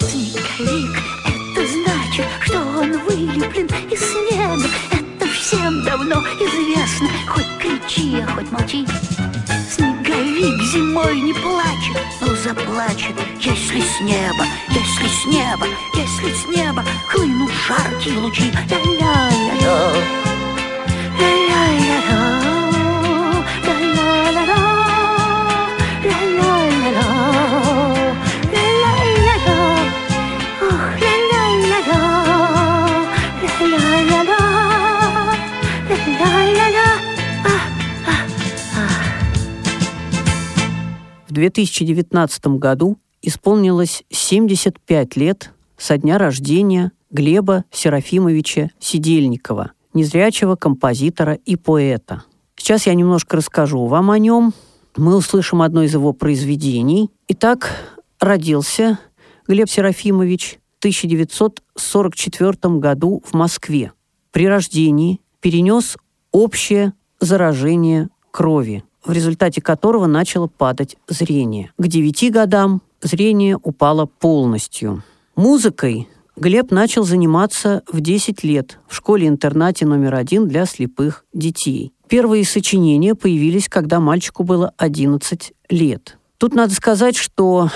снеговик, это значит, что он вылеплен из снега. Это всем давно известно, хоть кричи, а хоть молчи. Снеговик зимой не плачет, но заплачет, если с неба, если с неба, если с неба хлынут жаркие лучи. Ля-ля-ля-ля. 2019 году исполнилось 75 лет со дня рождения Глеба Серафимовича Сидельникова, незрячего композитора и поэта. Сейчас я немножко расскажу вам о нем. Мы услышим одно из его произведений. Итак, родился Глеб Серафимович в 1944 году в Москве. При рождении перенес общее заражение крови, в результате которого начало падать зрение. К 9 годам зрение упало полностью. Музыкой Глеб начал заниматься в 10 лет в школе-интернате номер один для слепых детей. Первые сочинения появились, когда мальчику было 11 лет. Тут надо сказать, что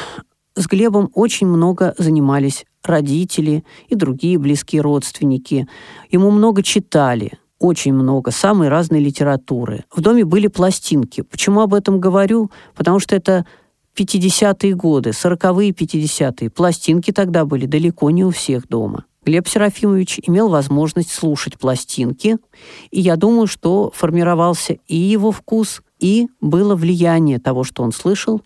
с Глебом очень много занимались родители и другие близкие родственники. Ему много читали, очень много, самой разной литературы. В доме были пластинки. Почему об этом говорю? Потому что это 50-е годы, 40-е, 50-е. Пластинки тогда были далеко не у всех дома. Глеб Серафимович имел возможность слушать пластинки, и я думаю, что формировался и его вкус, и было влияние того, что он слышал,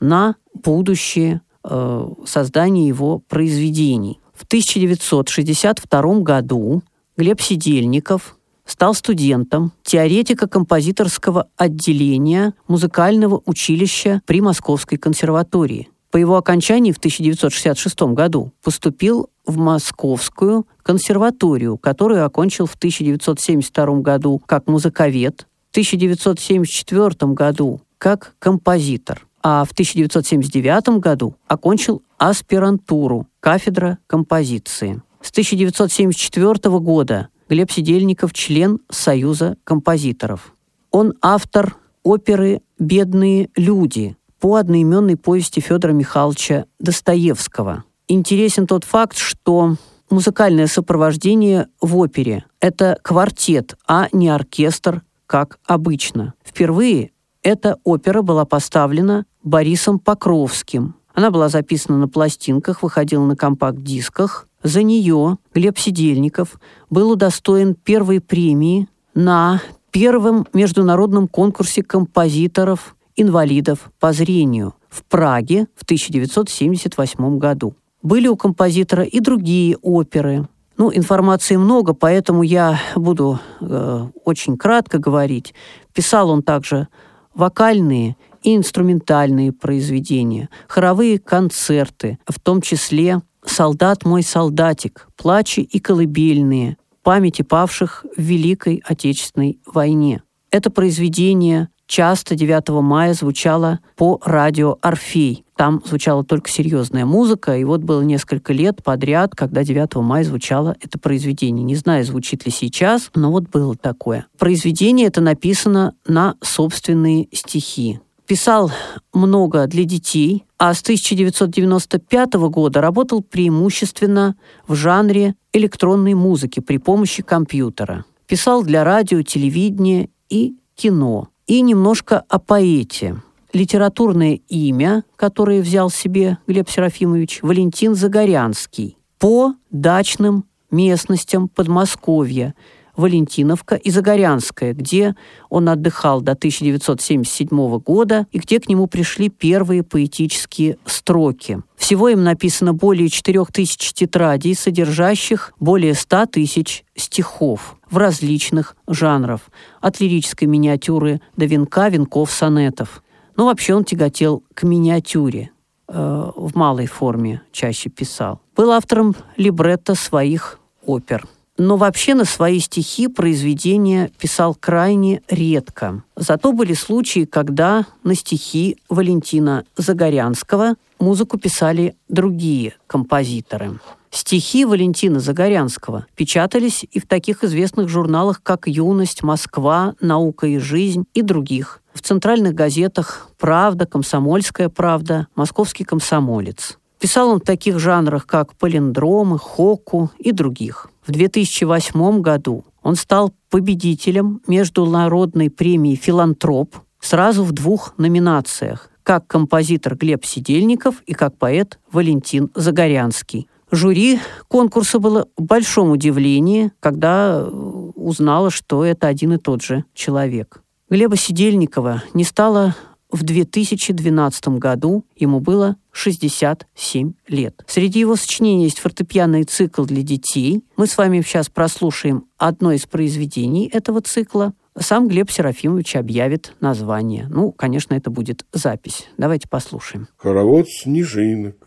на будущее э, создание его произведений. В 1962 году Глеб Сидельников стал студентом теоретико-композиторского отделения музыкального училища при Московской консерватории. По его окончании в 1966 году поступил в Московскую консерваторию, которую окончил в 1972 году как музыковед, в 1974 году как композитор, а в 1979 году окончил аспирантуру кафедра композиции. С 1974 года Глеб Сидельников – член Союза композиторов. Он автор оперы «Бедные люди» по одноименной повести Федора Михайловича Достоевского. Интересен тот факт, что музыкальное сопровождение в опере – это квартет, а не оркестр, как обычно. Впервые эта опера была поставлена Борисом Покровским. Она была записана на пластинках, выходила на компакт-дисках. За нее Глеб Сидельников был удостоен первой премии на первом международном конкурсе композиторов инвалидов по зрению в Праге в 1978 году. Были у композитора и другие оперы. Ну, информации много, поэтому я буду э, очень кратко говорить. Писал он также вокальные и инструментальные произведения, хоровые концерты, в том числе «Солдат мой солдатик», «Плачи и колыбельные», памяти павших в Великой Отечественной войне. Это произведение часто 9 мая звучало по радио «Орфей». Там звучала только серьезная музыка, и вот было несколько лет подряд, когда 9 мая звучало это произведение. Не знаю, звучит ли сейчас, но вот было такое. Произведение это написано на собственные стихи. Писал много для детей, а с 1995 года работал преимущественно в жанре электронной музыки при помощи компьютера. Писал для радио, телевидения и кино. И немножко о поэте. Литературное имя, которое взял себе Глеб Серафимович, Валентин Загорянский. По дачным местностям Подмосковья Валентиновка и Загорянская, где он отдыхал до 1977 года и где к нему пришли первые поэтические строки. Всего им написано более 4000 тетрадей, содержащих более 100 тысяч стихов в различных жанрах, от лирической миниатюры до венка, венков, сонетов. Но вообще он тяготел к миниатюре, э, в малой форме чаще писал. Был автором либретто своих опер – но вообще на свои стихи произведения писал крайне редко. Зато были случаи, когда на стихи Валентина Загорянского музыку писали другие композиторы. Стихи Валентина Загорянского печатались и в таких известных журналах, как «Юность», «Москва», «Наука и жизнь» и других. В центральных газетах «Правда», «Комсомольская правда», «Московский комсомолец». Писал он в таких жанрах, как палиндромы, хокку и других. В 2008 году он стал победителем Международной премии «Филантроп» сразу в двух номинациях как композитор Глеб Сидельников и как поэт Валентин Загорянский. Жюри конкурса было в большом удивлении, когда узнало, что это один и тот же человек. Глеба Сидельникова не стало в 2012 году ему было 67 лет. Среди его сочинений есть фортепианный цикл для детей. Мы с вами сейчас прослушаем одно из произведений этого цикла. Сам Глеб Серафимович объявит название. Ну, конечно, это будет запись. Давайте послушаем. Хоровод снежинок.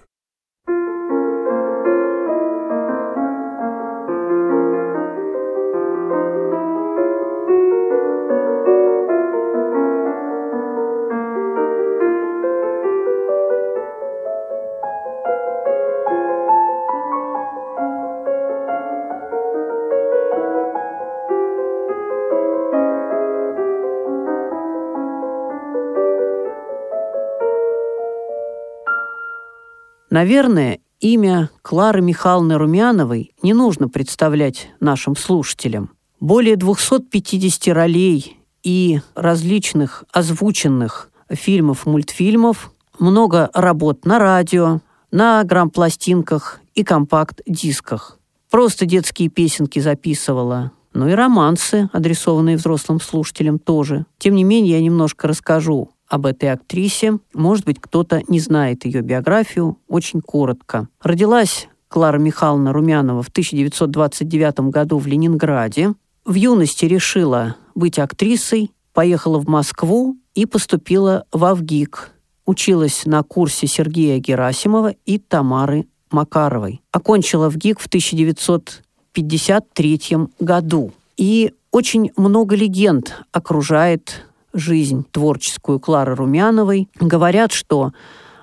Наверное, имя Клары Михайловны Румяновой не нужно представлять нашим слушателям. Более 250 ролей и различных озвученных фильмов, мультфильмов, много работ на радио, на грампластинках и компакт-дисках. Просто детские песенки записывала, ну и романсы, адресованные взрослым слушателям тоже. Тем не менее, я немножко расскажу об этой актрисе. Может быть, кто-то не знает ее биографию. Очень коротко. Родилась Клара Михайловна Румянова в 1929 году в Ленинграде. В юности решила быть актрисой, поехала в Москву и поступила в Авгик. Училась на курсе Сергея Герасимова и Тамары Макаровой. Окончила в ГИК в 1953 году. И очень много легенд окружает жизнь творческую Клары Румяновой. Говорят, что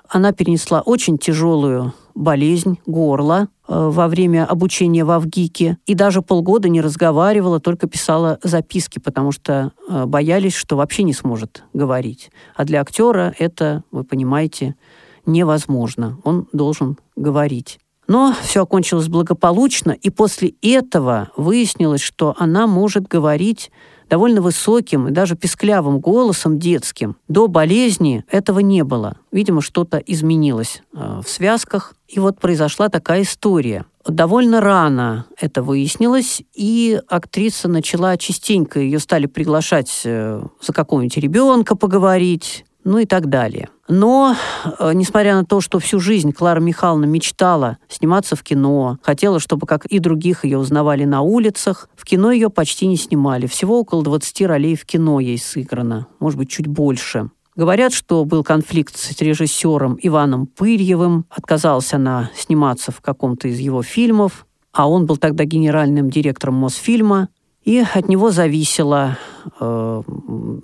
она перенесла очень тяжелую болезнь горла э, во время обучения в Авгике и даже полгода не разговаривала, только писала записки, потому что э, боялись, что вообще не сможет говорить. А для актера это, вы понимаете, невозможно. Он должен говорить. Но все окончилось благополучно, и после этого выяснилось, что она может говорить довольно высоким и даже песклявым голосом детским. До болезни этого не было. Видимо, что-то изменилось э, в связках. И вот произошла такая история. Довольно рано это выяснилось, и актриса начала частенько, ее стали приглашать э, за какого-нибудь ребенка поговорить, ну и так далее. Но, э, несмотря на то, что всю жизнь Клара Михайловна мечтала сниматься в кино, хотела, чтобы, как и других, ее узнавали на улицах, в кино ее почти не снимали. Всего около 20 ролей в кино ей сыграно, может быть, чуть больше. Говорят, что был конфликт с режиссером Иваном Пырьевым, отказалась она сниматься в каком-то из его фильмов, а он был тогда генеральным директором Мосфильма, и от него зависело, э,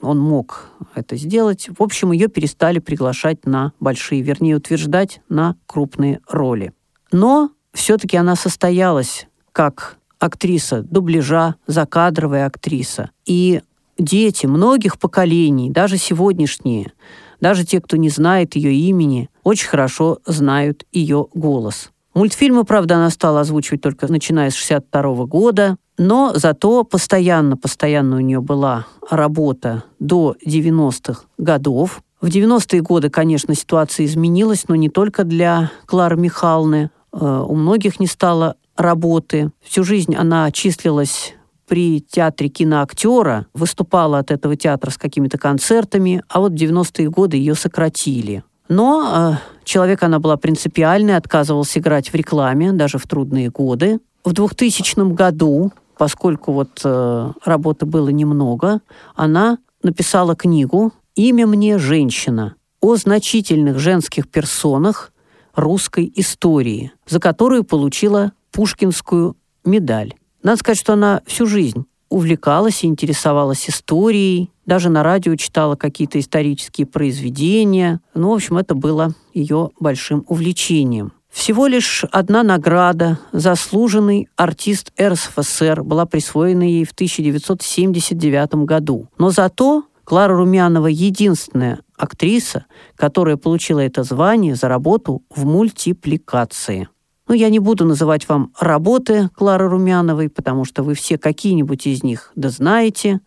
он мог это сделать. В общем, ее перестали приглашать на большие, вернее, утверждать на крупные роли. Но все-таки она состоялась как актриса дубляжа, закадровая актриса. И дети многих поколений, даже сегодняшние, даже те, кто не знает ее имени, очень хорошо знают ее голос. Мультфильмы, правда, она стала озвучивать только начиная с 62 года, но зато постоянно-постоянно у нее была работа до 90-х годов. В 90-е годы, конечно, ситуация изменилась, но не только для Клары Михайловны. Э, у многих не стало работы. Всю жизнь она числилась при театре киноактера, выступала от этого театра с какими-то концертами, а вот в 90-е годы ее сократили. Но э, человек она была принципиальный, отказывался играть в рекламе, даже в трудные годы. В 2000 году, поскольку вот э, работы было немного, она написала книгу «Имя мне женщина» о значительных женских персонах русской истории, за которую получила Пушкинскую медаль. Надо сказать, что она всю жизнь увлекалась и интересовалась историей, даже на радио читала какие-то исторические произведения. Ну, в общем, это было ее большим увлечением. Всего лишь одна награда «Заслуженный артист РСФСР» была присвоена ей в 1979 году. Но зато Клара Румянова единственная актриса, которая получила это звание за работу в мультипликации. Ну, я не буду называть вам работы Клары Румяновой, потому что вы все какие-нибудь из них да знаете,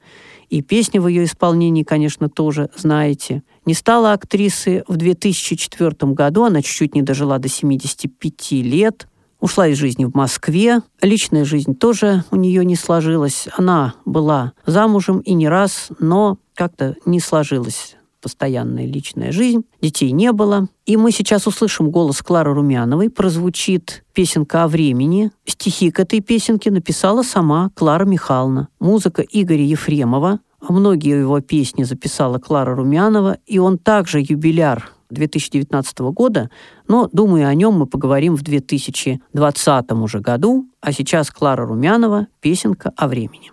и песни в ее исполнении, конечно, тоже знаете. Не стала актрисой в 2004 году, она чуть-чуть не дожила до 75 лет, ушла из жизни в Москве. Личная жизнь тоже у нее не сложилась. Она была замужем и не раз, но как-то не сложилась постоянная личная жизнь, детей не было. И мы сейчас услышим голос Клары Румяновой, прозвучит песенка о времени. Стихи к этой песенке написала сама Клара Михайловна. Музыка Игоря Ефремова. Многие его песни записала Клара Румянова, и он также юбиляр 2019 года, но, думаю, о нем мы поговорим в 2020 уже году. А сейчас Клара Румянова, песенка о времени.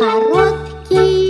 Короткий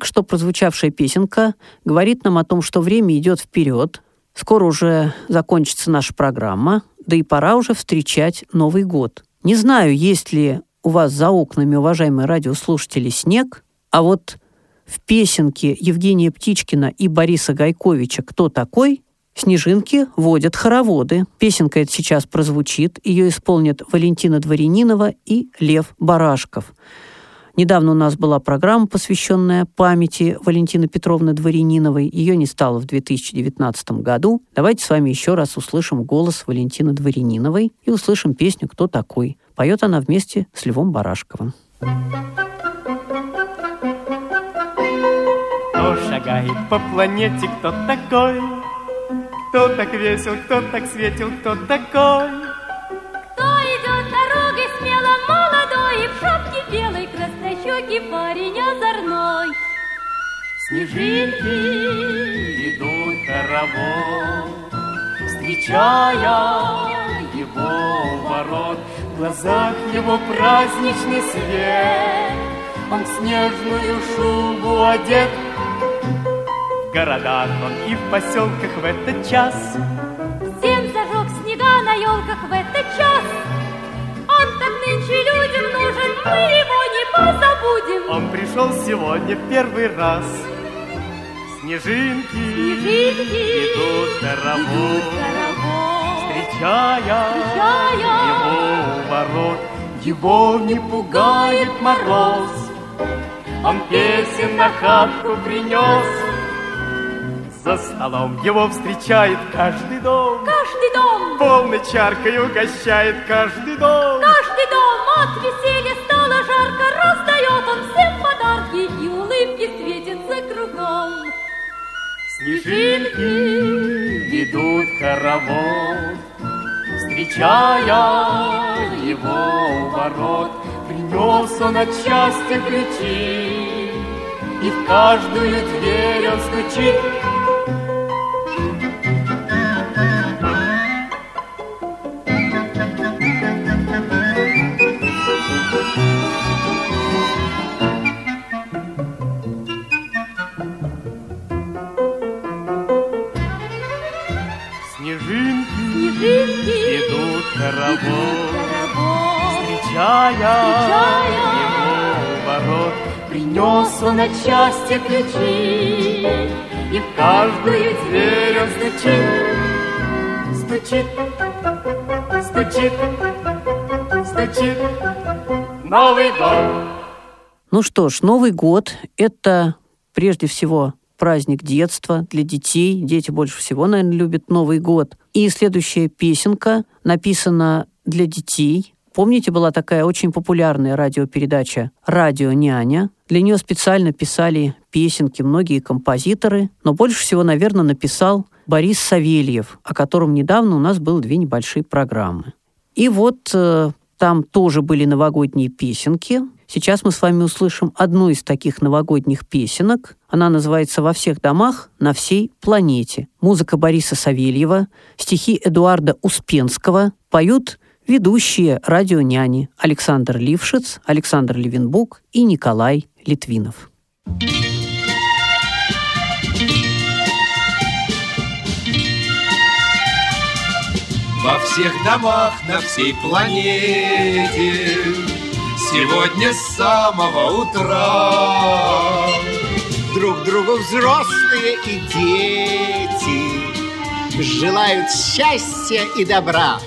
только что прозвучавшая песенка говорит нам о том, что время идет вперед, скоро уже закончится наша программа, да и пора уже встречать Новый год. Не знаю, есть ли у вас за окнами, уважаемые радиослушатели, снег, а вот в песенке Евгения Птичкина и Бориса Гайковича «Кто такой?» Снежинки водят хороводы. Песенка эта сейчас прозвучит. Ее исполнят Валентина Дворянинова и Лев Барашков. Недавно у нас была программа, посвященная памяти Валентины Петровны Дворяниновой. Ее не стало в 2019 году. Давайте с вами еще раз услышим голос Валентины Дворяниновой и услышим песню «Кто такой?». Поет она вместе с Львом Барашковым. Кто шагает по планете, кто такой? Кто так весел, кто так светил, кто такой? Кто идет дорогой смело, молодой и в шапке белой, краснощекий парень озорной. Снежинки идут хоровод, встречая его ворот, в глазах его праздничный свет. Он в снежную шубу одет, в городах он и в поселках в этот час. Всем зажег снега на елках в этот нынче людям нужен, мы его не позабудем. Он пришел сегодня первый раз. Снежинки, Снежинки идут идут хоровод. встречая, Встречая его у ворот. Его не пугает мороз, он песен на хатку принес. За столом. Его встречает каждый дом, Каждый дом, полной чаркой угощает каждый дом. каждый дом от веселья стало жарко, раздает он всем подарки и улыбки светятся кругом. Снежинки ведут хоровод, Встречая его у ворот, Принес он от счастья ключи, И в каждую дверь он стучит. Снежинки Снежинки идут хоровод, хоровод. Встречая его у ворот, Принес он от счастья ключи, И в каждую дверь он стучит, стучит, стучит, стучит. Новый год. Ну что ж, Новый год – это прежде всего праздник детства для детей. Дети больше всего, наверное, любят Новый год. И следующая песенка написана для детей. Помните, была такая очень популярная радиопередача «Радио няня». Для нее специально писали песенки многие композиторы, но больше всего, наверное, написал Борис Савельев, о котором недавно у нас было две небольшие программы. И вот э, там тоже были новогодние песенки. Сейчас мы с вами услышим одну из таких новогодних песенок. Она называется «Во всех домах на всей планете». Музыка Бориса Савельева, стихи Эдуарда Успенского поют ведущие радионяни Александр Лившиц, Александр Левинбук и Николай Литвинов. Во всех домах на всей планете Сегодня с самого утра Друг другу взрослые и дети Желают счастья и добра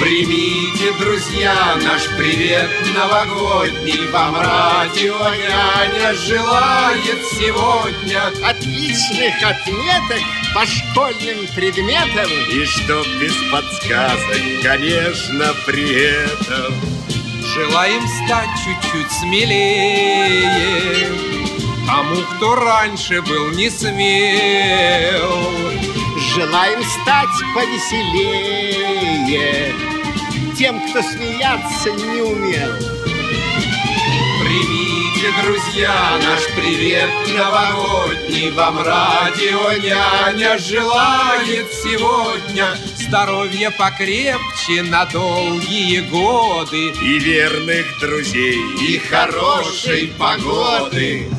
Примите, друзья, наш привет новогодний. Вам радио няня желает сегодня. Отличных отметок по школьным предметам. И чтоб без подсказок, конечно, при этом. Желаем стать чуть-чуть смелее Тому, кто раньше был не смел Желаем стать повеселее Тем, кто смеяться не умел. Примите, друзья, наш привет новогодний. Вам радио няня желает сегодня. Здоровья покрепче на долгие годы. И верных друзей, и хорошей погоды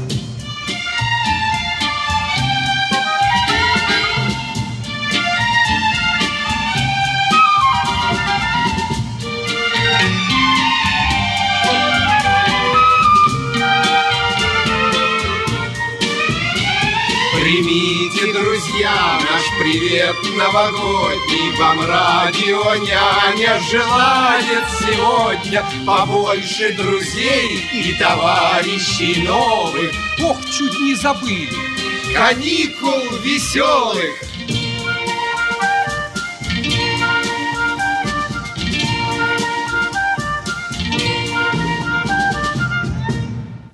друзья, наш привет новогодний Вам радио няня желает сегодня Побольше друзей и товарищей новых. Ох, чуть не забыли. Каникул веселых.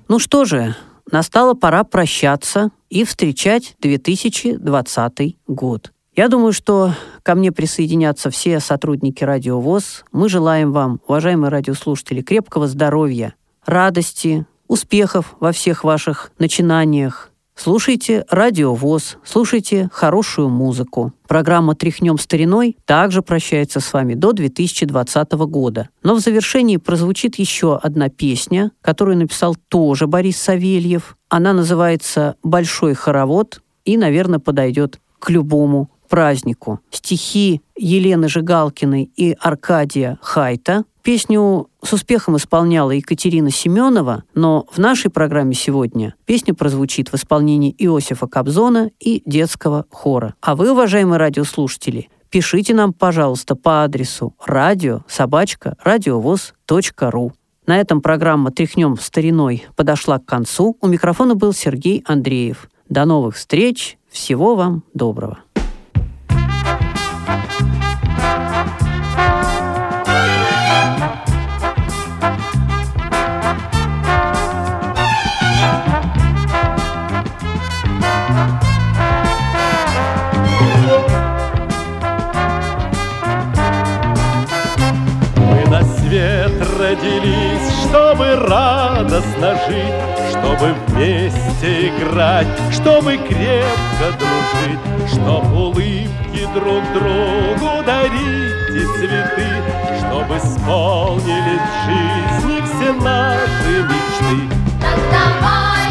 Ну что же, настала пора прощаться и встречать 2020 год. Я думаю, что ко мне присоединятся все сотрудники Радио ВОЗ. Мы желаем вам, уважаемые радиослушатели, крепкого здоровья, радости, успехов во всех ваших начинаниях. Слушайте Радио ВОЗ, слушайте хорошую музыку. Программа «Тряхнем стариной» также прощается с вами до 2020 года. Но в завершении прозвучит еще одна песня, которую написал тоже Борис Савельев. Она называется «Большой хоровод» и, наверное, подойдет к любому празднику. Стихи Елены Жигалкиной и Аркадия Хайта. Песню с успехом исполняла Екатерина Семенова, но в нашей программе сегодня песня прозвучит в исполнении Иосифа Кобзона и детского хора. А вы, уважаемые радиослушатели, пишите нам, пожалуйста, по адресу радио собачка радиовоз.ру. На этом программа «Тряхнем стариной» подошла к концу. У микрофона был Сергей Андреев. До новых встреч. Всего вам доброго. Радостно жить, чтобы вместе играть, чтобы крепко дружить, чтоб улыбки друг другу дарить и цветы, чтобы исполнились в жизни все наши мечты. Так давайте